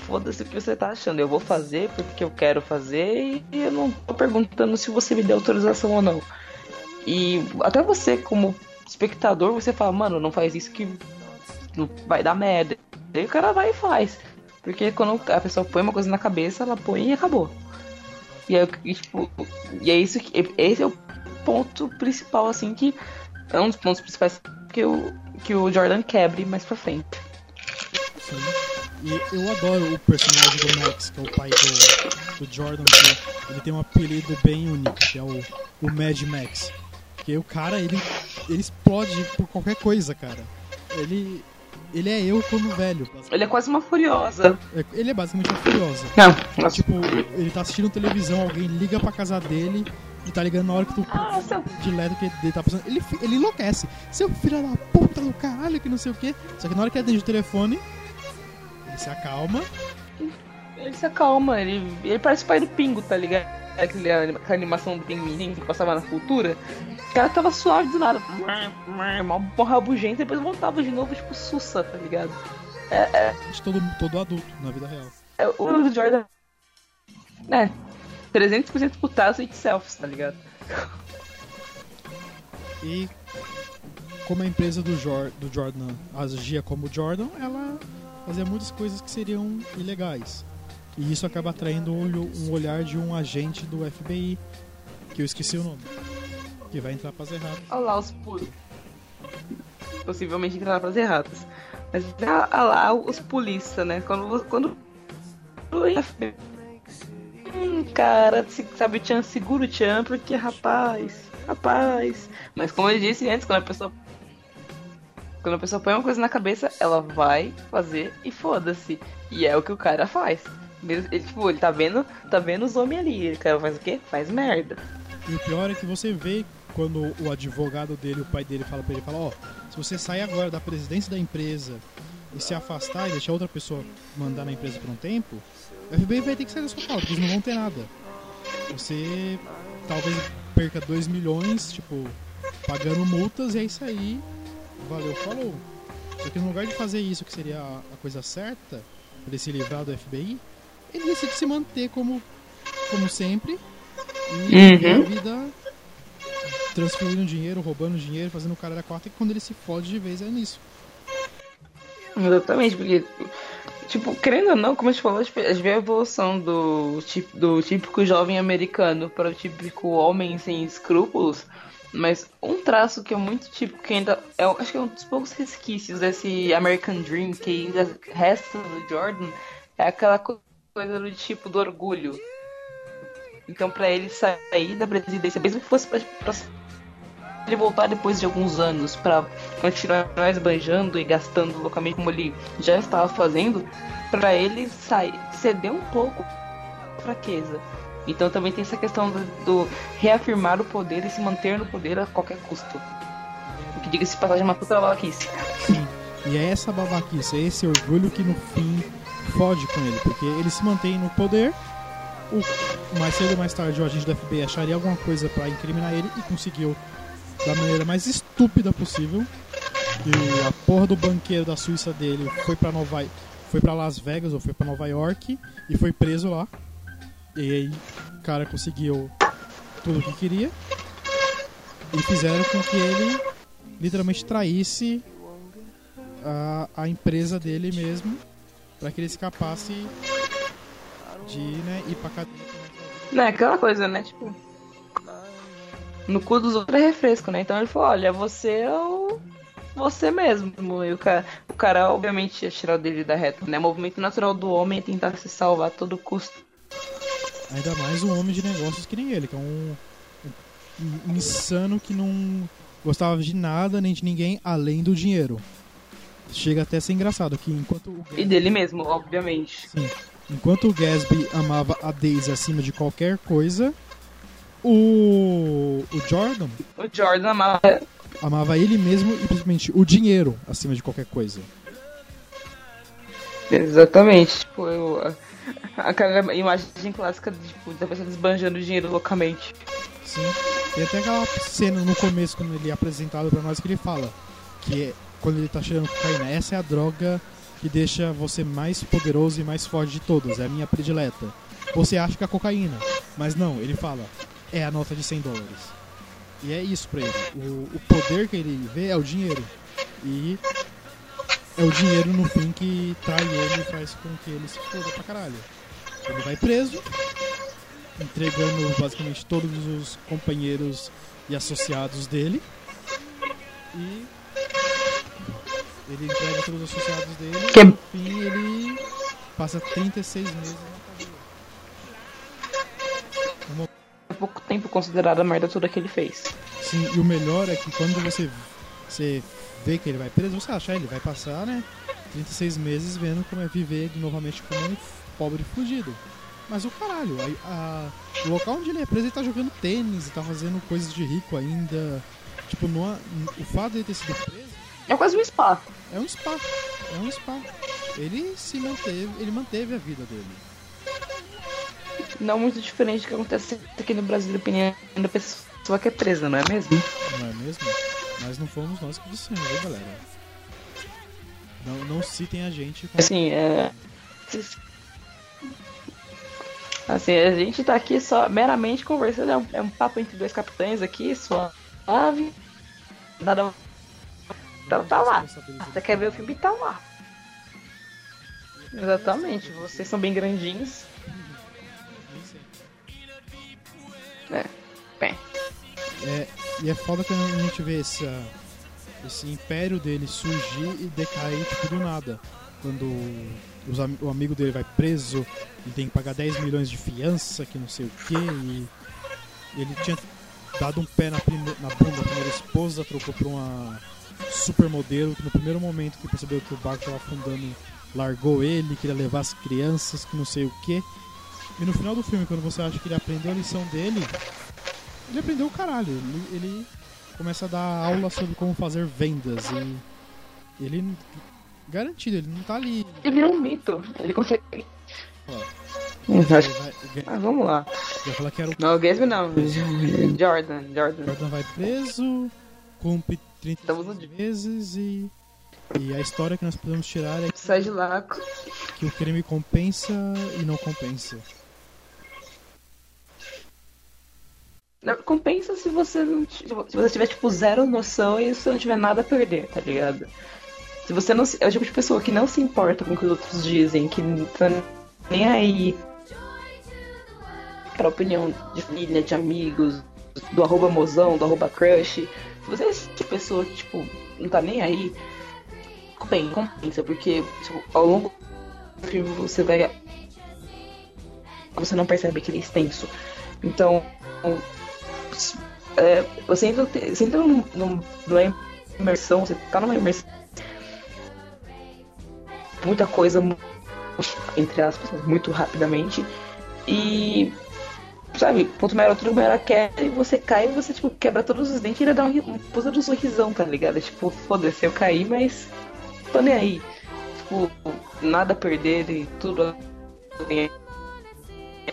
Foda-se o que você tá achando, eu vou fazer porque eu quero fazer e eu não tô perguntando se você me deu autorização ou não. E até você, como espectador, você fala: Mano, não faz isso que vai dar merda. Aí o cara vai e faz. Porque quando a pessoa põe uma coisa na cabeça, ela põe e acabou. E, aí, e, tipo, e é isso que. Esse é o ponto principal, assim, que. É um dos pontos principais que o, que o Jordan quebre mais pra frente. Sim. E eu adoro o personagem do Max, que é o pai do, do Jordan, que ele tem um apelido bem único, que é o, o Mad Max. Porque o cara, ele, ele explode por qualquer coisa, cara. Ele, ele é eu quando velho. Ele é quase uma furiosa. É- Ele é basicamente uma furiosa. Não, nossa. Tipo, ele tá assistindo televisão, alguém liga pra casa dele e tá ligando na hora que tu Ah, seu- dileto que ele tá passando. Ele, ele enlouquece. Seu filho da puta do caralho, que não sei o que. Só que na hora que ele atende o telefone, ele se acalma. Ele se acalma, ele, ele parece o pai do Pingo, tá ligado? Aquele, aquela animação do pinguim que passava na cultura. O cara tava suave do nada. Mó mó rabugento, depois voltava de novo, tipo, sussa, tá ligado? de todo, todo adulto na vida real. É, o Jordan. É, 300% putaço itself, tá ligado? E como a empresa do, Jor do Jordan agia como Jordan, ela fazia muitas coisas que seriam ilegais. E isso acaba atraindo um olhar de um agente do FBI, que eu esqueci o nome, que vai entrar pras erradas. Olha lá os puros. Possivelmente entrar pras erradas. Mas olha lá os polícia, né? Quando. quando... Hum, cara, sabe o Chan, segura o Chan, porque rapaz, rapaz. Mas como eu disse antes, quando a pessoa. Quando a pessoa põe uma coisa na cabeça, ela vai fazer e foda-se. E é o que o cara faz. Ele, tipo, ele tá vendo, tá vendo os homens ali. Ele cara faz o quê? Faz merda. E o pior é que você vê quando o advogado dele, o pai dele, fala pra ele, fala, ó, se você sair agora da presidência da empresa e se afastar e deixar outra pessoa mandar na empresa por um tempo, o FBI vai ter que sair da sua causa, porque eles não vão ter nada. Você talvez perca 2 milhões, tipo, pagando multas e é isso aí. Valeu, falou. Só que no lugar de fazer isso, que seria a coisa certa, pra ele se livrar do FBI, ele decide se manter como, como sempre e Uhum. a vida transferindo dinheiro, roubando dinheiro, fazendo o cara da quarta, e quando ele se fode de vez é nisso. Exatamente, porque, tipo, querendo ou não, como a gente falou, a gente vê a evolução do, do típico jovem americano para o típico homem sem escrúpulos, mas um traço que é muito típico, que ainda é, acho que é um dos poucos resquícios desse American Dream que ainda resta do Jordan, é aquela co- coisa do tipo do orgulho. Então, pra ele sair da presidência, mesmo que fosse pra ele voltar depois de alguns anos pra continuar esbanjando e gastando loucamente como ele já estava fazendo, pra ele sair, ceder um pouco à fraqueza. Então também tem essa questão do, do reafirmar o poder e se manter no poder a qualquer custo. O que diga-se passagem é uma puta babaquice. Sim. E é essa babaquice, é esse orgulho que no fim fode com ele, porque ele se mantém no poder. O, mais cedo ou mais tarde o agente do FBI acharia alguma coisa pra incriminar ele e conseguiu da maneira mais estúpida possível. E a porra do banqueiro da Suíça dele foi pra Nova foi para Las Vegas ou foi pra Nova York e foi preso lá. E aí o cara conseguiu tudo o que queria e fizeram com que ele literalmente traísse a, a empresa dele mesmo para que ele escapasse de né, ir pra cadeia. Não, é aquela coisa, né? Tipo. No cu dos outros é refresco, né? Então ele falou, olha, você é o. Você mesmo. E o cara, o cara obviamente ia tirar o dele da reta, né? O movimento natural do homem é tentar se salvar a todo custo. Ainda mais um homem de negócios que nem ele, que é um, um insano que não gostava de nada nem de ninguém além do dinheiro. Chega até a ser engraçado que enquanto o E dele mesmo, obviamente. Sim. Enquanto o Gatsby amava a Daisy acima de qualquer coisa, o, o Jordan O Jordan amava. amava ele mesmo e principalmente o dinheiro acima de qualquer coisa. Exatamente. Tipo, eu, aquela imagem clássica de, tipo, da pessoa desbanjando dinheiro loucamente. Sim. Tem até aquela cena no começo, quando ele é apresentado pra nós, que ele fala que é, quando ele tá cheirando cocaína, essa é a droga que deixa você mais poderoso e mais forte de todas, é a minha predileta. Você acha que é a cocaína, mas não, ele fala, é a nota de 100 dólares. E é isso pra ele. O, o poder que ele vê é o dinheiro. E é o dinheiro no fim que trai ele e faz com que ele se foda pra caralho. Ele vai preso, entregando basicamente todos os companheiros e associados dele. E ele entrega todos os associados dele Que- e no fim ele passa 36 meses na cadeia. Uma- Pouco tempo considerado a merda toda que ele fez. Sim, e o melhor é que quando você, você vê que ele vai preso, você acha, ah, ele vai passar, né? 36 meses vendo como é viver novamente como um pobre fugido. Mas o caralho, a- a- o local onde ele é preso, ele tá jogando tênis tá fazendo coisas de rico ainda. Tipo, não há- o fato de ele ter sido preso É quase um spa. é um spa. É um spa. Ele se manteve, ele manteve a vida dele. Não muito diferente do que acontece aqui no Brasil, dependendo da pessoa que é presa, não é mesmo? Não é mesmo? Mas não fomos nós que dissemos, viu, galera? Não, não citem a gente como Assim, é. Assim, a gente tá aqui só meramente conversando, é um, é um papo entre dois capitães aqui, suave. Nada. Tá, tá lá. Você quer ver o filme? Tá lá. Exatamente, vocês são bem grandinhos. É, bem. É, e é foda quando a gente vê essa, esse império dele surgir e decair tipo do nada. Quando os o amigo dele vai preso e tem que pagar 10 milhões de fiança, que não sei o que, e ele tinha dado um pé na, prime- na bunda da primeira esposa, trocou pra uma supermodelo que no primeiro momento que percebeu que o barco estava afundando, largou ele, queria levar as crianças, que não sei o que. E no final do filme, quando você acha que ele aprendeu a lição dele, ele aprendeu o caralho. Ele, ele começa a dar aula sobre como fazer vendas e ele garantido, ele não tá ali. Ele virou um mito. Ele consegue. Ó, ele acho- vai, ele Ah, vamos lá. vai falar que era o Não, Gatsby não. Jordan, Jordan. Jordan vai preso, cumpre 30 Estamos no meses e e a história que nós podemos tirar é Sai de lá. que o crime compensa e não compensa. Não, Compensa se você não se você tiver tipo zero noção e você não tiver nada a perder, tá ligado? Se você não se, é o tipo de pessoa que não se importa com o que os outros dizem, que não tá nem aí pra opinião de família, de amigos, do arroba mozão, do arroba crush. Se você é esse tipo de pessoa que, tipo, não tá nem aí, bem, compensa, porque tipo, ao longo do filme você vai. Você não percebe que ele é extenso. Então, é, você entra, você entra num, num- numa imersão, você tá numa imersão. Muita coisa, entre aspas, muito rapidamente. E, sabe, quanto maior outro, maior a queda, e você cai e você, tipo, quebra todos os dentes e ainda dá um, um puta do sorrisão, tá ligado? Tipo, foda-se, eu caí, mas tô nem aí. Tipo, nada a perder e tudo.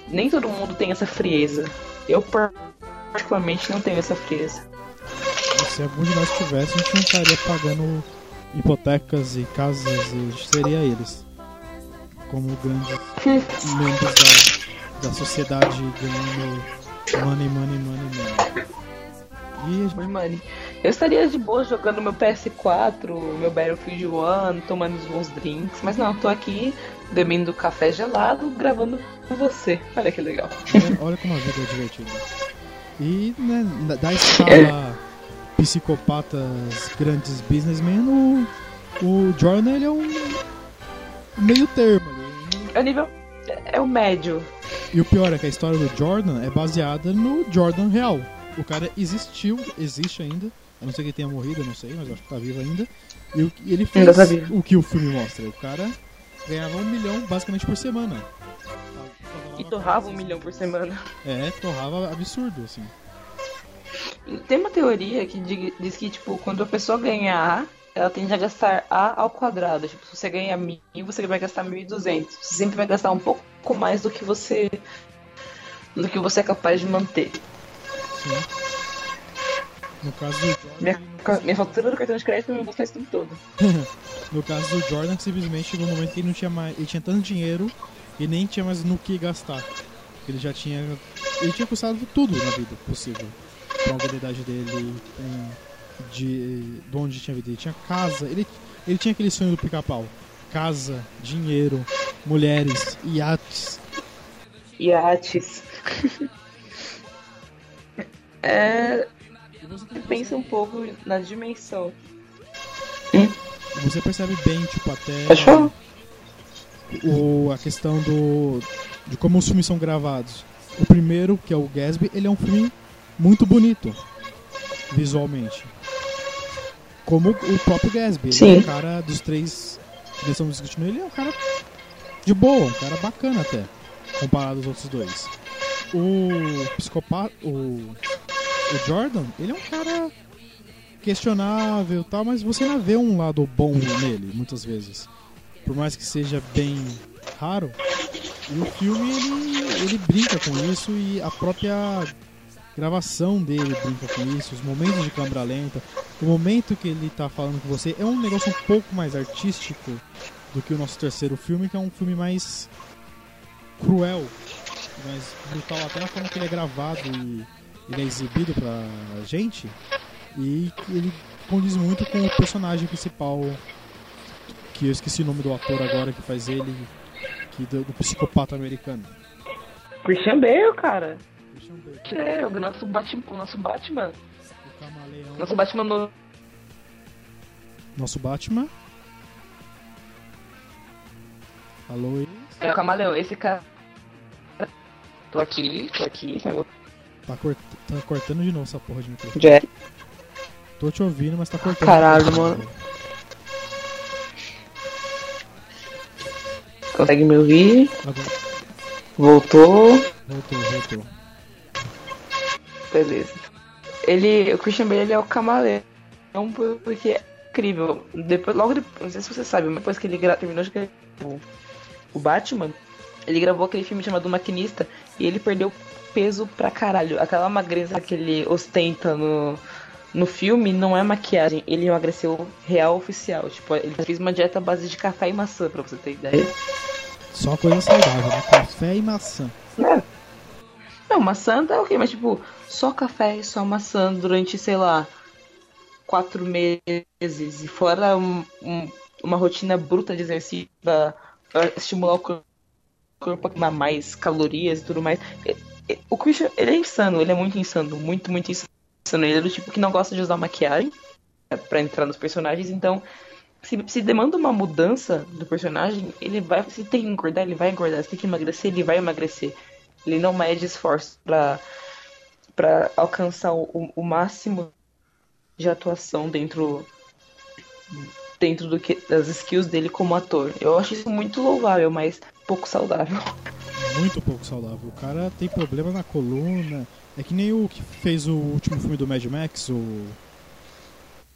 Nem todo mundo tem essa frieza. Eu, particularmente, não tenho essa frieza. Se algum de nós tivesse, a gente não estaria pagando hipotecas e casas e seria eles. Como grandes membros da, da sociedade ganhando money, money, money, money. E gente money. Eu estaria de boa jogando meu PS4, meu Battlefield 1, tomando uns bons drinks, mas não, tô aqui bebendo café gelado, gravando com você. Olha que legal. Olha, olha como a vida é divertida. E, né, da- escala psicopatas grandes businessmen, o, o Jordan ele é um meio termo. É o nível. É o médio. E o pior é que a história do Jordan é baseada no Jordan real. O cara existiu, existe ainda. A não ser que ele tenha morrido, eu não sei, mas eu acho que tá vivo ainda. E, ele fez tá vivo. o que o filme mostra. O cara ganhava um milhão basicamente por semana. E torrava um milhão por semana. É, torrava absurdo, assim. Tem uma teoria que di- diz que, tipo, quando a pessoa ganha A, ela tende a gastar A ao quadrado. Tipo, se você ganha mil, você vai gastar 1.200. Você sempre vai gastar um pouco mais do que você do que você é capaz de manter. Sim. No caso do Jordan, Minha, minha fatura do cartão de crédito eu vou gastar isso tudo todo. No caso do Jordan, simplesmente chegou um momento que ele não tinha mais. Ele tinha tanto dinheiro e nem tinha mais no que gastar. Ele já tinha. Ele tinha custado tudo na vida possível. Com a habilidade dele, com. De, de onde tinha vida. Ele tinha casa. Ele, ele tinha aquele sonho do pica-pau: casa, dinheiro, mulheres, iates. Iates. é, E tem- pensa um pouco na dimensão. você percebe bem, tipo, até. Falar. O, a questão do de como os filmes são gravados. O primeiro, que é o Gatsby, ele é um filme muito bonito visualmente. Como o próprio Gatsby, ele é Sim. um cara dos três que estamos discutindo, ele é um cara de boa, um cara bacana até, comparado aos outros dois. O psicopata, o, o Jordan, ele é um cara questionável e tal, mas você ainda vê um lado bom nele, muitas vezes por mais que seja bem raro, e o filme ele, ele brinca com isso e a própria gravação dele brinca com isso, os momentos de câmera lenta, o momento que ele tá falando com você é um negócio um pouco mais artístico do que o nosso terceiro filme, que é um filme mais cruel, mais brutal, até na forma que ele é gravado e ele é exibido pra gente, e ele condiz muito com o personagem principal que eu esqueci o nome do ator agora que faz ele, que do, do psicopata americano. Christian Bale, cara. Christian Bale, É, o nosso Batman. O nosso Batman. o camaleão. Nosso Batman no. Nosso Batman. Alô, Iris? É o camaleão. Esse cara. Tô aqui, tô aqui. Tá, cort... tá cortando de novo essa porra de microfone. Jack. Tô te ouvindo, mas tá cortando. Caralho, mano. Consegue me ouvir? Voltou. voltou, voltou. Beleza. Ele, o Christian Bale ele é o camaleão porque é incrível. Depois, logo depois, não sei se você sabe, mas depois que ele terminou de gravar o- Batman, ele gravou aquele filme chamado Maquinista e ele perdeu peso pra caralho. Aquela magreza que ele ostenta no, no filme não é maquiagem, ele emagreceu real oficial. Tipo, ele fez uma dieta à base de café e maçã, pra você ter ideia. Só coisa saudável, né? Café e maçã. Não, maçã tá ok, mas tipo, só café e só maçã durante, sei lá, quatro meses. E fora um- um- uma rotina bruta de exercício pra, pra estimular o cor- corpo a queimar mais calorias e tudo mais. O Christian, ele é insano, ele é muito insano, muito, muito insano. Ele é do tipo que não gosta de usar maquiagem né, pra entrar nos personagens, então. Se, se demanda uma mudança do personagem, ele vai. Se tem que engordar, ele vai engordar. Se tem que emagrecer, ele vai emagrecer. Ele não mede esforço pra, pra alcançar o, o- o máximo de atuação dentro dentro do que das skills dele como ator. Eu acho isso muito louvável, mas pouco saudável. Muito pouco saudável. O cara tem problema na coluna. É que nem o que fez o último filme do Mad Max, o.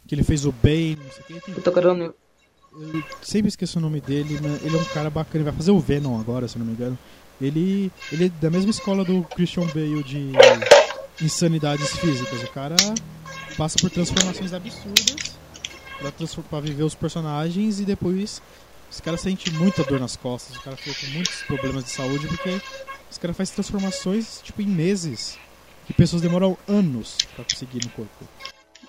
Que ele fez o Bane, não sei o que. Ele tem Eu tô querendo. Eu sempre esqueço o nome dele, mas ele é um cara bacana, ele vai fazer o Venom agora, se eu não me engano. Ele, ele é da mesma escola do Christian Bale de insanidades físicas. O cara passa por transformações absurdas pra, pra viver os personagens e depois esse cara sente muita dor nas costas, o cara fica com muitos problemas de saúde porque esse cara faz transformações tipo em meses que pessoas demoram anos pra conseguir no corpo.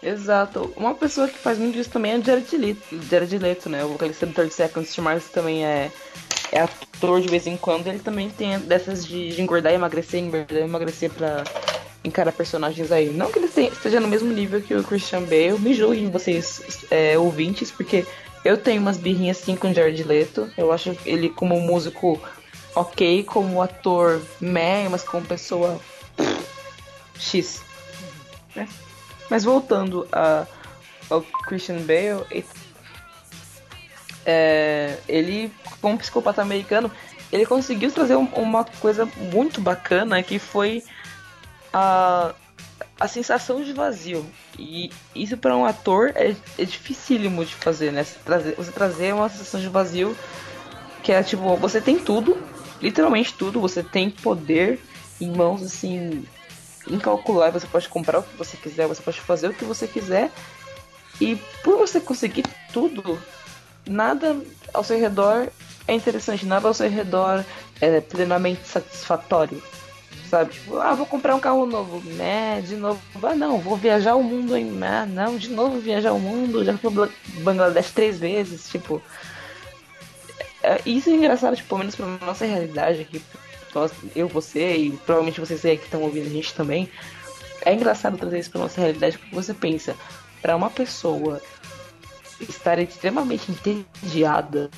Exato. Uma pessoa que faz muito isso também é Jared Leto, Jared Leto né? O vocalista do 30 Seconds to Mars também é, é ator de vez em quando. Ele também tem dessas de, de engordar e emagrecer, engordar e emagrecer pra, encarar personagens aí. Não que ele te- esteja no mesmo nível que o Christian Bale, me julguem vocês, é, ouvintes, porque eu tenho umas birrinhas assim com o Jared Leto. Eu acho ele como músico ok, como ator meh, mas como pessoa X. né? Mas voltando a, ao Christian Bale, e- é, ele, como psicopata americano, ele conseguiu trazer um- uma coisa muito bacana que foi a, a sensação de vazio. E isso para um ator é, é dificílimo de fazer, né? Você trazer, você trazer uma sensação de vazio que é tipo, você tem tudo, literalmente tudo, você tem poder em mãos assim incalculável, você pode comprar o que você quiser, você pode fazer o que você quiser. E por você conseguir tudo, nada ao seu redor é interessante, nada ao seu redor é plenamente satisfatório. Sabe? Tipo, ah, vou comprar um carro novo, né? De novo, ah, não, vou viajar o mundo em. Ah, não, de novo viajar o mundo, já fui Bangladesh três vezes, tipo. É, isso é engraçado, tipo, pelo menos pra nossa realidade aqui, eu, você e provavelmente vocês aí que estão ouvindo a gente também. É engraçado trazer isso pra nossa realidade porque você pensa, pra uma pessoa estar extremamente entediada,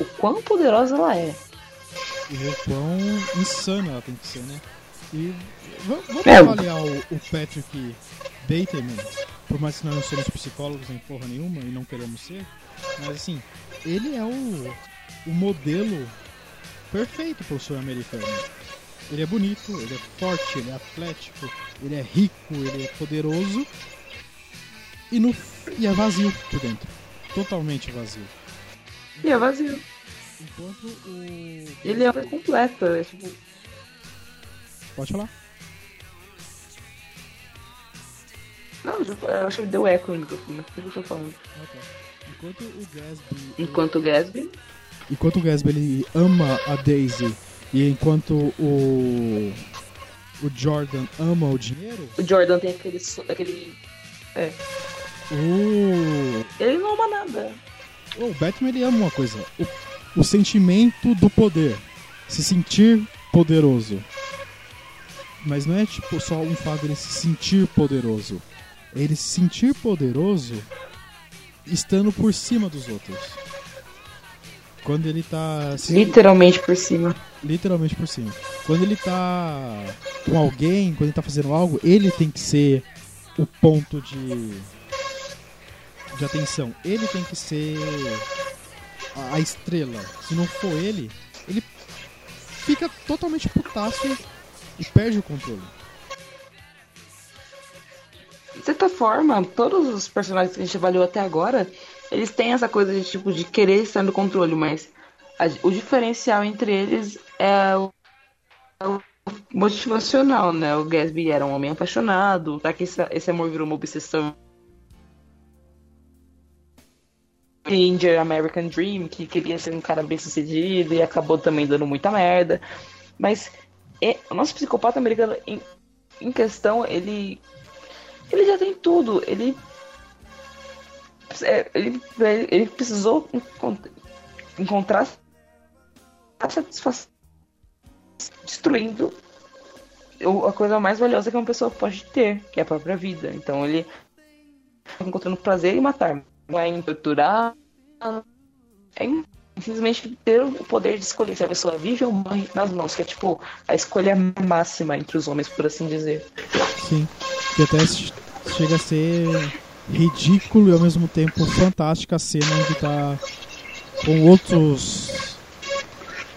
o quão poderosa ela é. E o quão insana ela tem que ser, né? E v- vamos É. avaliar o, o Patrick Bateman, por mais que nós não somos psicólogos nem porra nenhuma e não queremos ser, mas assim, ele é o, o modelo perfeito pro sonho americano. Ele é bonito, ele é forte, ele é atlético, ele é rico, ele é poderoso e, no, e é vazio por dentro. Totalmente vazio. E é vazio. Enquanto o. Ele é completa. É, tipo, Pode falar. não, eu acho que deu eco no microfone. O que eu tô falando? Tá. Enquanto o Gatsby. Enquanto o Gatsby. Enquanto o Gatsby ele ama a Daisy e enquanto o. O Jordan ama o dinheiro, O Jordan tem aquele. aquele o. ele não ama nada. O Batman ele ama uma coisa: o, o sentimento do poder. Se sentir poderoso. Mas não é tipo só um fato dele se sentir poderoso. É ele se sentir poderoso estando por cima dos outros. Quando ele tá se Literalmente por cima. literalmente por cima. Quando ele tá com alguém, quando ele tá fazendo algo, ele tem que ser o ponto de de atenção. Ele tem que ser a, a estrela. Se não for ele, ele fica totalmente putaço e, e perde o controle. De certa forma, todos os personagens que a gente avaliou até agora, eles têm essa coisa de tipo de querer estar no controle, mas a- o diferencial entre eles é o, é o motivacional, né? O Gatsby era um homem apaixonado, tá que esse, esse amor virou uma obsessão. Indian American Dream, que queria ser um cara bem sucedido e acabou também dando muita merda. Mas é, o nosso psicopata americano, em, em questão, ele ele já tem tudo. Ele. É, Ele, ele precisou encont- encontrar a satisfação destruindo a coisa mais valiosa que uma pessoa pode ter, que é a própria vida. Então ele encontrando prazer em matar, não é em torturar, é em simplesmente ter o poder de escolher se a pessoa vive ou morre nas mãos, que é tipo a escolha máxima entre os homens, por assim dizer. Sim. Que até che- chega a ser ridículo e ao mesmo tempo fantástica a cena onde tá com outros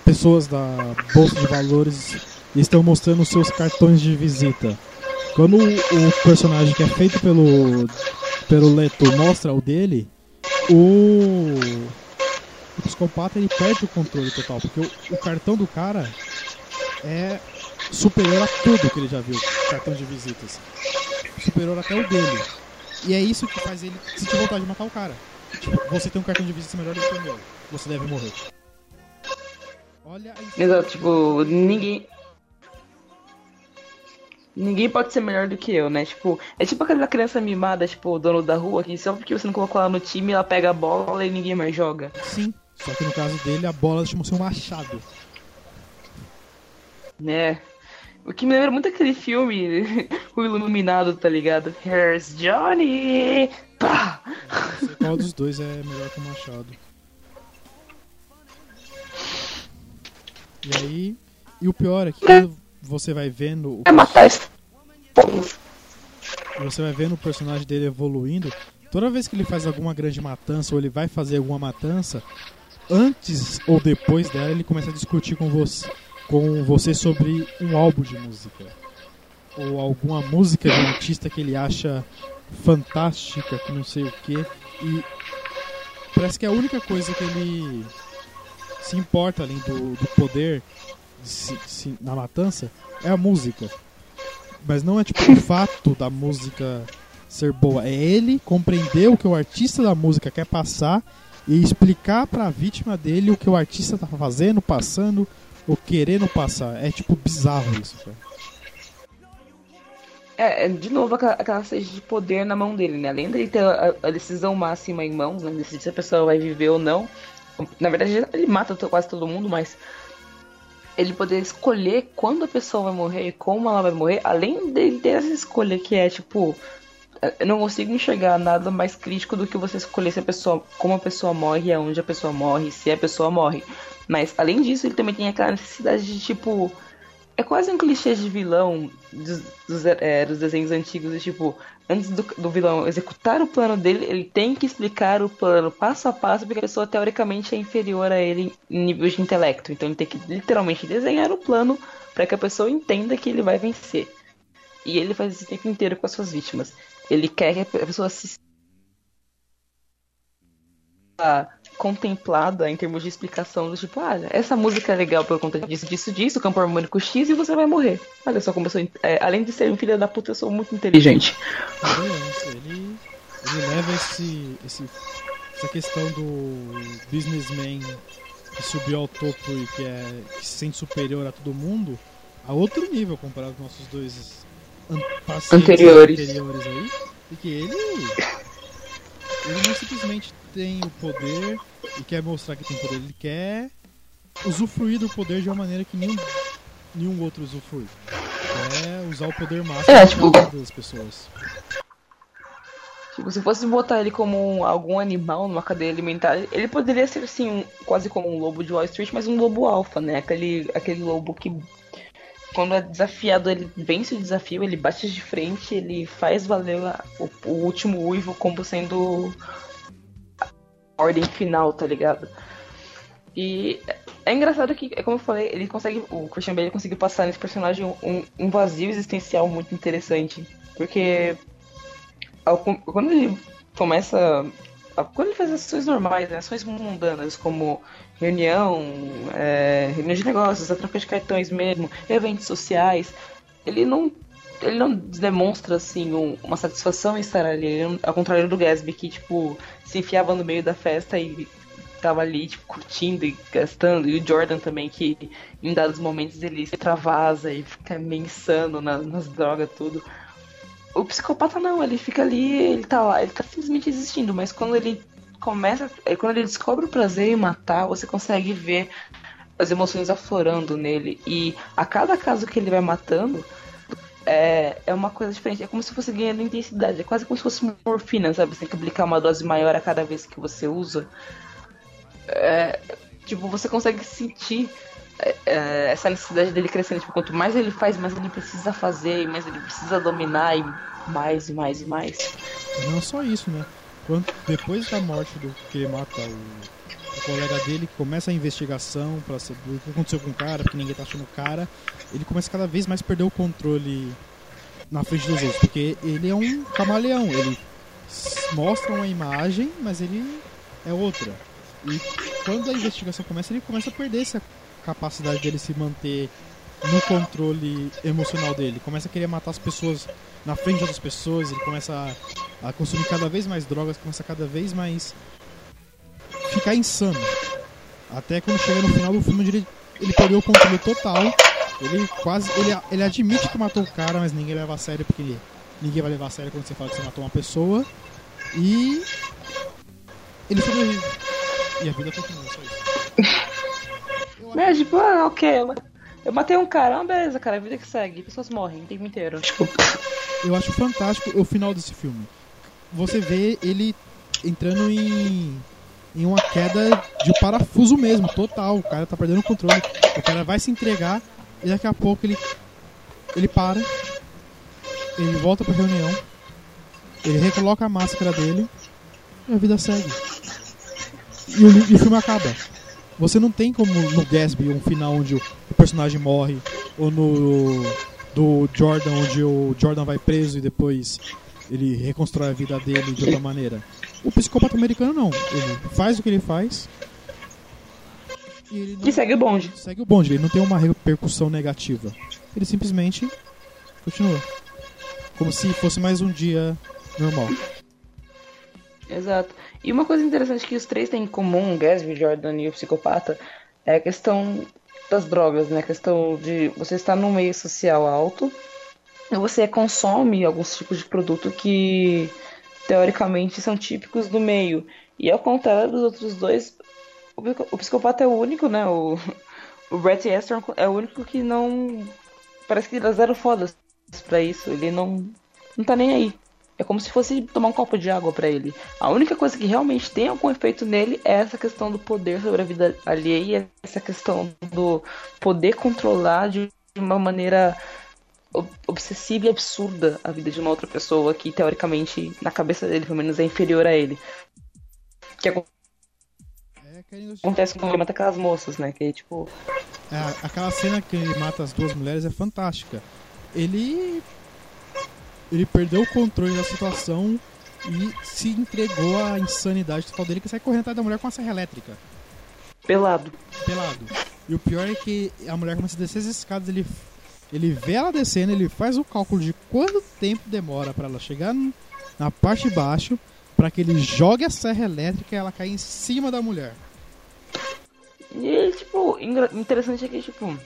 pessoas da Bolsa de Valores e estão mostrando seus cartões de visita. Quando o, o personagem que é feito pelo, pelo Leto mostra o dele, o, o psicopata ele perde o controle total, porque o, o cartão do cara é superior a tudo que ele já viu, cartão de visitas superior até o dele. E é isso que faz ele sentir vontade de matar o cara. Tipo, você tem um cartão de visita melhor do que o meu. Você deve morrer. Olha a Exato, tipo, ninguém. Ninguém pode ser melhor do que eu, né? Tipo, é tipo aquela criança mimada, tipo, o dono da rua, que só porque você não colocou ela no time, ela pega a bola e ninguém mais joga. Sim. Só que no caso dele, a bola chamou-se um machado. Né? O que me lembra muito aquele filme, o Iluminado, tá ligado? Here's Johnny! Pá! Não sei qual dos dois é melhor que o Machado. E aí. E o pior é que quando você vai vendo. o É matar esse você vai vendo o personagem dele evoluindo, toda vez que ele faz alguma grande matança ou ele vai fazer alguma matança, antes ou depois dela ele começa a discutir com você, com você sobre um álbum de música. Ou alguma música de um artista que ele acha fantástica, que não sei o que, e parece que é a única coisa que ele se importa além do, do poder de se- se- na matança é a música. Mas não é tipo o fato da música ser boa, é ele compreender o que o artista da música quer passar e explicar pra vítima dele o que o artista tá fazendo, passando, ou querendo passar. É tipo bizarro isso, cara. É, é, de novo aquela, aquela sede de poder na mão dele, né? Além dele ter a, a decisão máxima em mãos, né? Decidir se a pessoa vai viver ou não. Na verdade, ele mata quase todo mundo, mas ele poder escolher quando a pessoa vai morrer e como ela vai morrer, além dele ter essa escolha que é tipo. Eu não consigo enxergar nada mais crítico do que você escolher se a pessoa, como a pessoa morre, aonde a pessoa morre, se a pessoa morre. Mas além disso, ele também tem aquela necessidade de tipo. É quase um clichê de vilão dos, dos, é, dos desenhos antigos, de tipo, antes do, do vilão executar o plano dele, ele tem que explicar o plano passo a passo, porque a pessoa teoricamente é inferior a ele em nível de intelecto. Então ele tem que literalmente desenhar o plano para que a pessoa entenda que ele vai vencer. E ele faz isso o tempo inteiro com as suas vítimas. Ele quer que a pessoa se sinta contemplada em termos de explicação do tipo, ah, essa música é legal por conta disso, disso, disso, campo harmônico X e você vai morrer. Olha só como eu sou. é, além de ser um filho da puta, eu sou muito inteligente. Beleza, ele, ele leva esse, esse, essa questão do businessman que subiu ao topo e que, é, que se sente superior a todo mundo a outro nível comparado com nossos dois an Anteriores. anteriores aí. E que ele. Ele não simplesmente tem o poder e quer mostrar que tem poder, ele quer usufruir do poder de uma maneira que nenhum, nenhum outro usufrui. É usar o poder máximo É, tipo- das pessoas. Tipo, se fosse botar ele como um- algum animal numa cadeia alimentar, ele poderia ser sim um- quase como um lobo de Wall Street, mas um lobo alfa, né? Aquele, aquele lobo que quando é desafiado, ele vence o desafio, ele bate de frente, ele faz valer o, o último uivo como sendo ordem final, tá ligado? E é engraçado que, é como eu falei, ele consegue. O Christian Bale conseguiu passar nesse personagem um, um vazio existencial muito interessante. Porque ao quando ele começa. Quando ele faz ações normais, né, ações mundanas, como reunião, é, reunião de negócios, a troca de cartões mesmo, eventos sociais, ele não. Ele não demonstra assim um- uma satisfação em estar ali, ele ao contrário do Gatsby que tipo se enfiava no meio da festa e tava ali tipo curtindo e gastando. E o Jordan também que em dados momentos ele se travasa e fica meio insano na- nas drogas tudo. O psicopata não, ele fica ali, ele tá lá, ele tá simplesmente existindo, mas quando ele começa, é, quando ele descobre o prazer em matar, você consegue ver as emoções aflorando nele. E a cada caso que ele vai matando é, é uma coisa diferente, é como se fosse ganhando intensidade, é quase como se fosse morfina, sabe? Você tem que aplicar uma dose maior a cada vez que você usa. É, tipo, você consegue sentir é, é, essa necessidade dele crescendo. Tipo, quanto mais ele faz, mais ele precisa fazer, mais ele precisa dominar, e mais e mais e mais. Não só isso, né? Quando, depois da morte do que mata o, o colega dele, começa a investigação pra saber o que aconteceu com o cara, porque ninguém tá achando o cara, ele começa cada vez mais a perder o controle na frente dos outros, porque ele é um camaleão, ele mostra uma imagem, mas ele é outra. E quando a investigação começa, ele começa a perder essa capacidade dele se manter no controle emocional dele. Começa a querer matar as pessoas na frente outras pessoas, ele começa a, a consumir cada vez mais drogas, começa a cada vez mais ficar insano. Até quando chega no final do filme, ele, ele perdeu o controle total. Ele quase. Ele, ele admite que matou o cara, mas ninguém leva a sério porque ele- ninguém vai levar a sério quando você fala que você matou uma pessoa. E. Ele sobrevive. E a vida continua, só isso. É, tipo, ah, ok, eu matei um cara, ah, beleza, cara, a vida que segue, pessoas morrem o tempo inteiro. Tipo, Eu acho fantástico o final desse filme. Você vê ele entrando em, em uma queda de parafuso mesmo, total. O cara tá perdendo o controle. O cara vai se entregar e daqui a pouco ele, ele para. Ele volta pra reunião. Ele recoloca a máscara dele e a vida segue. E o, e o filme acaba. Você não tem como no Gatsby um final onde o personagem morre, ou no do Jordan onde o Jordan vai preso e depois ele reconstrói a vida dele de outra maneira. O psicopata americano não. Ele faz o que ele faz. E ele não e segue o bonde. segue o bonde, ele não tem uma repercussão negativa. Ele simplesmente continua. Como se fosse mais um dia normal. Exato. E uma coisa interessante que os três têm em comum, Gatsby, Jordan e o psicopata, é a questão das drogas, né? A questão de você estar num meio social alto e você consome alguns tipos de produto que teoricamente são típicos do meio. E ao contrário dos outros dois, o psico- o psicopata é o único, né? O, o Brett Easton é o único que não. Parece que dá zero fodas pra isso. Ele não. Não tá nem aí. É como se fosse tomar um copo de água pra ele. A única coisa que realmente tem algum efeito nele é essa questão do poder sobre a vida alheia, essa questão do poder controlar de uma maneira obsessiva e absurda a vida de uma outra pessoa que teoricamente na cabeça dele pelo menos é inferior a ele. Que É, acontece quando ele mata aquelas moças, né? Que tipo, É, aquela cena que ele mata as duas mulheres é fantástica. Ele. Ele perdeu o controle da situação e se entregou à insanidade total dele que sai correndo atrás da mulher com a serra elétrica. pelado. pelado. E o pior é que a mulher começa a descer as escadas, ele, ele vê ela descendo, ele faz o cálculo de quanto tempo demora pra ela chegar na parte de baixo, pra que ele jogue a serra elétrica e ela cair em cima da mulher. E, tipo, interessante é que, tipo,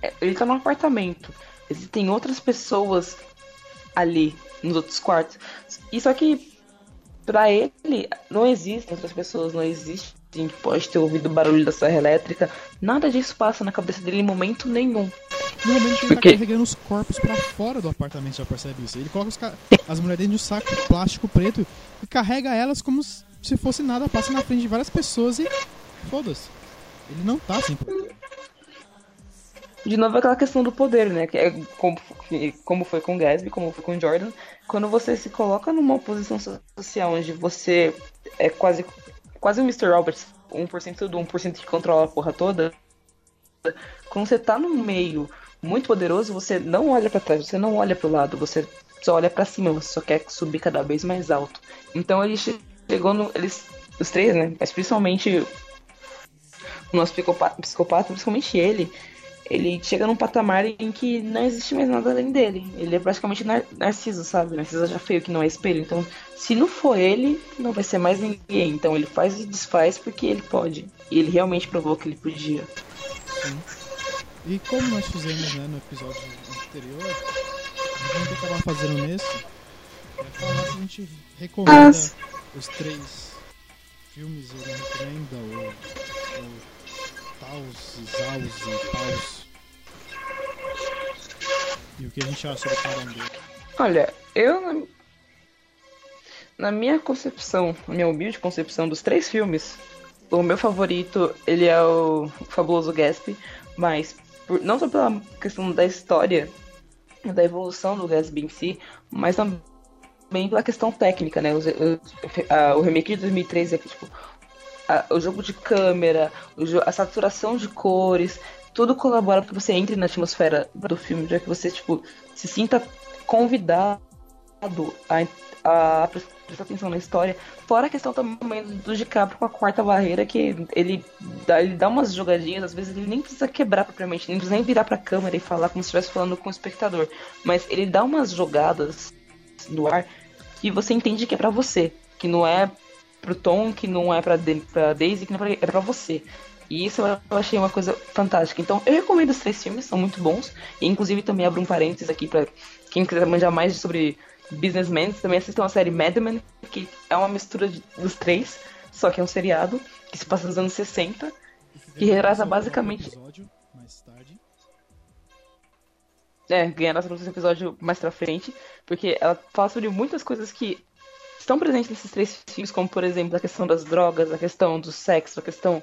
é- ele tá num apartamento. Existem outras pessoas ali, nos outros quartos. E só que, pra ele, não existem outras pessoas, não existe. que pode ter ouvido o barulho da serra elétrica. Nada disso passa na cabeça dele em momento nenhum. No momento que ele tá Por quê? carregando os corpos pra fora do apartamento, já percebe isso. Ele coloca os ca- as mulheres dentro de um saco de plástico preto e carrega elas como se fosse nada, passa na frente de várias pessoas e foda-se. Ele não tá assim. De novo, aquela questão do poder, né? Que é como, como foi com o Gatsby, como foi com o Jordan. Quando você se coloca numa posição so- social onde você é quase, quase o Mr. Roberts, 1% do 1% que controla a porra toda. Quando você tá num meio muito poderoso, você não olha pra trás, você não olha pro lado, você só olha pra cima, você só quer subir cada vez mais alto. Então ele che- chegou no. Eles, os três, né? Mas principalmente o nosso psicopata, psicopata, principalmente ele, ele chega num patamar em que não existe mais nada além dele. Ele é praticamente nar Narciso, sabe? Narciso já feio que não é espelho. Então, se não for ele, não vai ser mais ninguém. Então ele faz e desfaz porque ele pode. E ele realmente provou que ele podia. E como nós fizemos né, no episódio anterior, a gente acabar fazendo nesse, é falar se a gente recomenda As- os três filmes, não recomenda, ou taus, e zaus e paus. E o que a gente acha um deles. Olha, eu na, minha concepção, na minha humilde concepção dos três filmes, o meu favorito ele é o Fabuloso Gatsby, mas por- não só pela questão da história, da evolução do Gatsby em si, mas também pela questão técnica, né? Os- os- a- o remake de 2003 é que tipo a- o jogo de câmera, o a saturação de cores, tudo colabora para que você entre na atmosfera do filme, já que você tipo se sinta convidado a, a pre- prestar atenção na história. Fora a questão também do DiCaprio com a quarta barreira, que ele dá, ele dá umas jogadinhas, às vezes ele nem precisa quebrar propriamente, nem precisa nem virar pra câmera e falar como se estivesse falando com o espectador. Mas ele dá umas jogadas no ar que você entende que é pra você, que não é pro Tom, que não é pra, De pra Daisy, que não é pra, é pra você. E isso eu achei uma coisa fantástica. Então, eu recomendo os três filmes, são muito bons. E, inclusive, também abro um parênteses aqui pra quem quiser manjar mais sobre Businessmen. Também assistam a série Mad Men, que é uma mistura de- dos três, só que é um seriado que se passa nos anos 60. E Que retrata basicamente- episódio mais tarde é, ganhar nosso próximo episódio mais pra frente, porque ela fala sobre muitas coisas que estão presentes nesses três filmes, como por exemplo a questão das drogas, a questão do sexo, a questão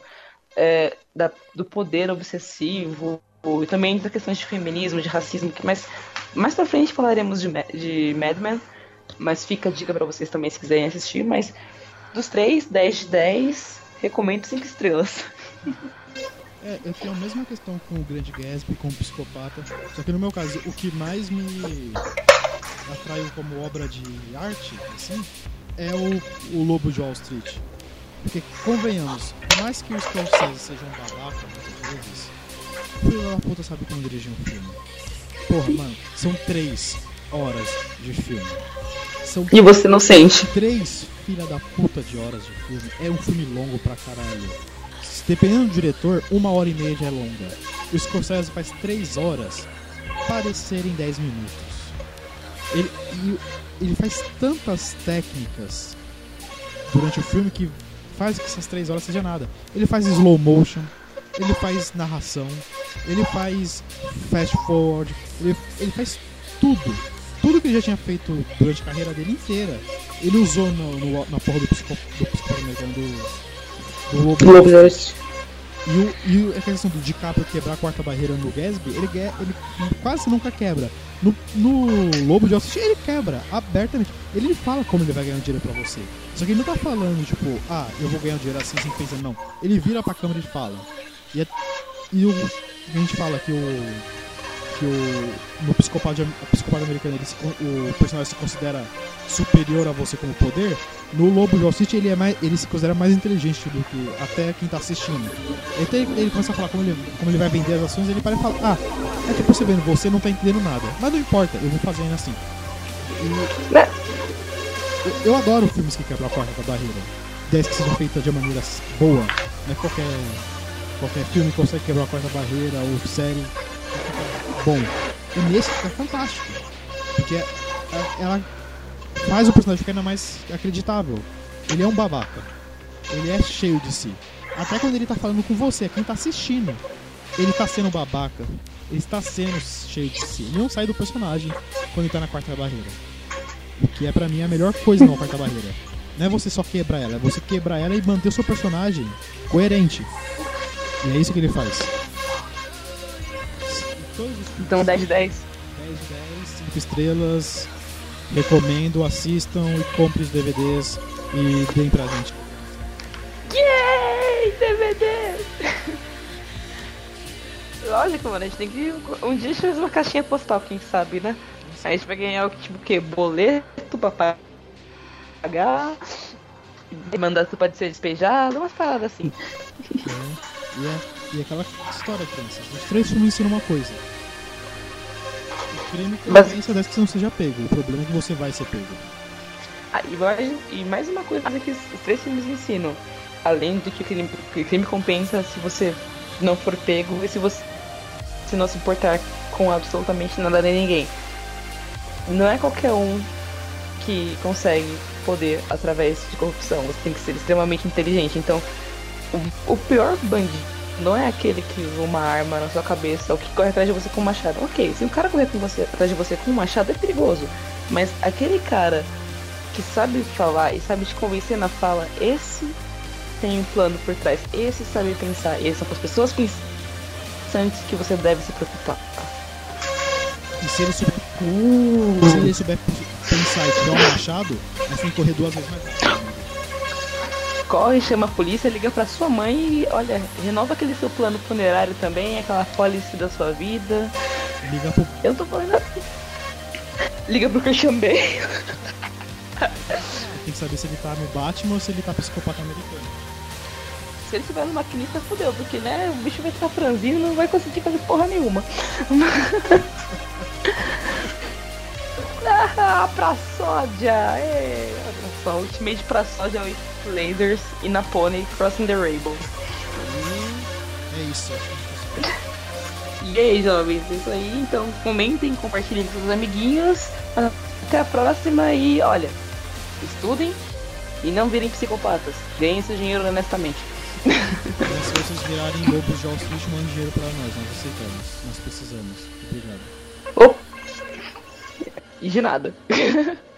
é, da- do poder obsessivo, e também da questão de feminismo, de racismo, que mais, mais pra frente falaremos de, de Mad Men, mas fica a dica pra vocês também se quiserem assistir, mas dos três, 10 de 10, recomendo 5 estrelas. É, eu tenho a mesma questão com o Grande Gatsby, com o Psicopata. Só que no meu caso, o que mais me atraiu como obra de arte, assim, é o, o Lobo de Wall Street. Porque, convenhamos, por mais que o Scorsese seja um babaca, muitas vezes, filho da puta sabe como dirigir um filme. Porra, mano, são três horas de filme. São E você não sente. três filha da puta de horas de filme. É um filme longo pra caralho. Dependendo do diretor, uma hora e meia já é longa. O Scorsese faz três horas parecerem 10 minutos. Ele, ele faz tantas técnicas durante o filme que faz que essas três horas seja nada. Ele faz slow motion, ele faz narração, ele faz fast forward, ele, ele faz tudo. Tudo que ele já tinha feito durante a carreira dele inteira. Ele usou no, no- na porra do psico, do psicopata americano do, do Lobo e, o, e a questão do DiCaprio quebrar a quarta barreira no Gatsby, ele, ele quase nunca quebra. No, no Lobo de Wall Street, ele quebra abertamente. Ele fala como ele vai ganhar dinheiro pra você. Só que ele não tá falando, tipo, ah, eu vou ganhar dinheiro assim, sem pensar, não. Ele vira pra câmera e fala. E, é- e o, a gente fala que o. Que o. No psicopata, psicopata americano, ele se o personagem se considera superior a você como poder. No Lobo de Wall Street, ele, é mais, ele se considera mais inteligente do que até quem tá assistindo. Então ele, ele começa a falar como ele, como ele vai vender as ações, ele para e fala, ah, é que percebendo, você não tá entendendo nada. Mas não importa, eu vou fazendo assim. E- eu, eu adoro filmes que quebram a quarta da barreira. Ideias que sejam feitas de maneira boa. Não é qualquer, qualquer filme consegue quebrar a quarta barreira ou série. Bom. E nesse fica fantástico. Porque é- é- ela faz o personagem ficar ainda mais acreditável. Ele é um babaca. Ele é cheio de si. Até quando ele tá falando com você, quem tá assistindo. Ele tá sendo babaca. Ele está sendo cheio de si. Não sai do personagem quando ele tá na quarta barreira. O que é pra mim a melhor coisa na quarta barreira. Não é você só quebrar ela, é você quebrar ela e manter o seu personagem coerente. E é isso que ele faz. Então 10 de 10. 10 de 10, 5 estrelas. Recomendo, assistam e comprem os DVDs e deem pra gente. Yay! DVD! Lógico, mano, a gente tem que. Um dia a gente faz uma caixinha postal, quem sabe, né? Aí a gente vai ganhar o tipo o quê? Boleto pra pagar, mandato pra ser despejado, umas paradas assim. E é, e é aquela história, crianças. Os três filmes ensinam uma coisa. O crime que Mas- desde que você não seja pego. O problema é que você vai ser pego. Ah, e, mais, e mais uma coisa que os três filmes ensinam. Além de que o crime, que crime compensa se você não for pego e se você se não se importar com absolutamente nada nem ninguém. Não é qualquer um que consegue poder através de corrupção. Você tem que ser extremamente inteligente. Então, o, pior bandido não é aquele que usa uma arma na sua cabeça ou que corre atrás de você com um machado. Ok, se um cara correr com você, atrás de você com um machado é perigoso. Mas aquele cara que sabe falar e sabe te convencer na fala, esse tem um plano por trás. Esse sabe pensar. E são as pessoas pensantes que você deve se preocupar. E se ele souber, se ele souber pensar e tirar um machado, tem que correr duas vezes mais. Corre, chama a polícia, liga pra sua mãe e, olha, renova aquele seu plano funerário também, aquela policy da sua vida. Liga pro. Eu tô falando nada. Liga pro Christian Bale. Tem que saber se ele tá no Batman ou se ele tá psicopata americano. Se ele estiver no maquinista, fodeu, porque né, o bicho vai ficar franzino e não vai conseguir fazer porra nenhuma. ah, pra sódia! Ê, olha só, Ultimate pra sódia with lasers e na Pony Crossing the Rainbow. É isso. E aí, jovens, é isso aí. Então comentem, compartilhem com seus amiguinhos. Até a próxima e olha, estudem e não virem psicopatas. Ganhem seu dinheiro honestamente. Mas se vocês virarem lobos de Wall Street, mandem dinheiro pra nós. Nós aceitamos. Nós precisamos. Obrigado. Oh. E de nada.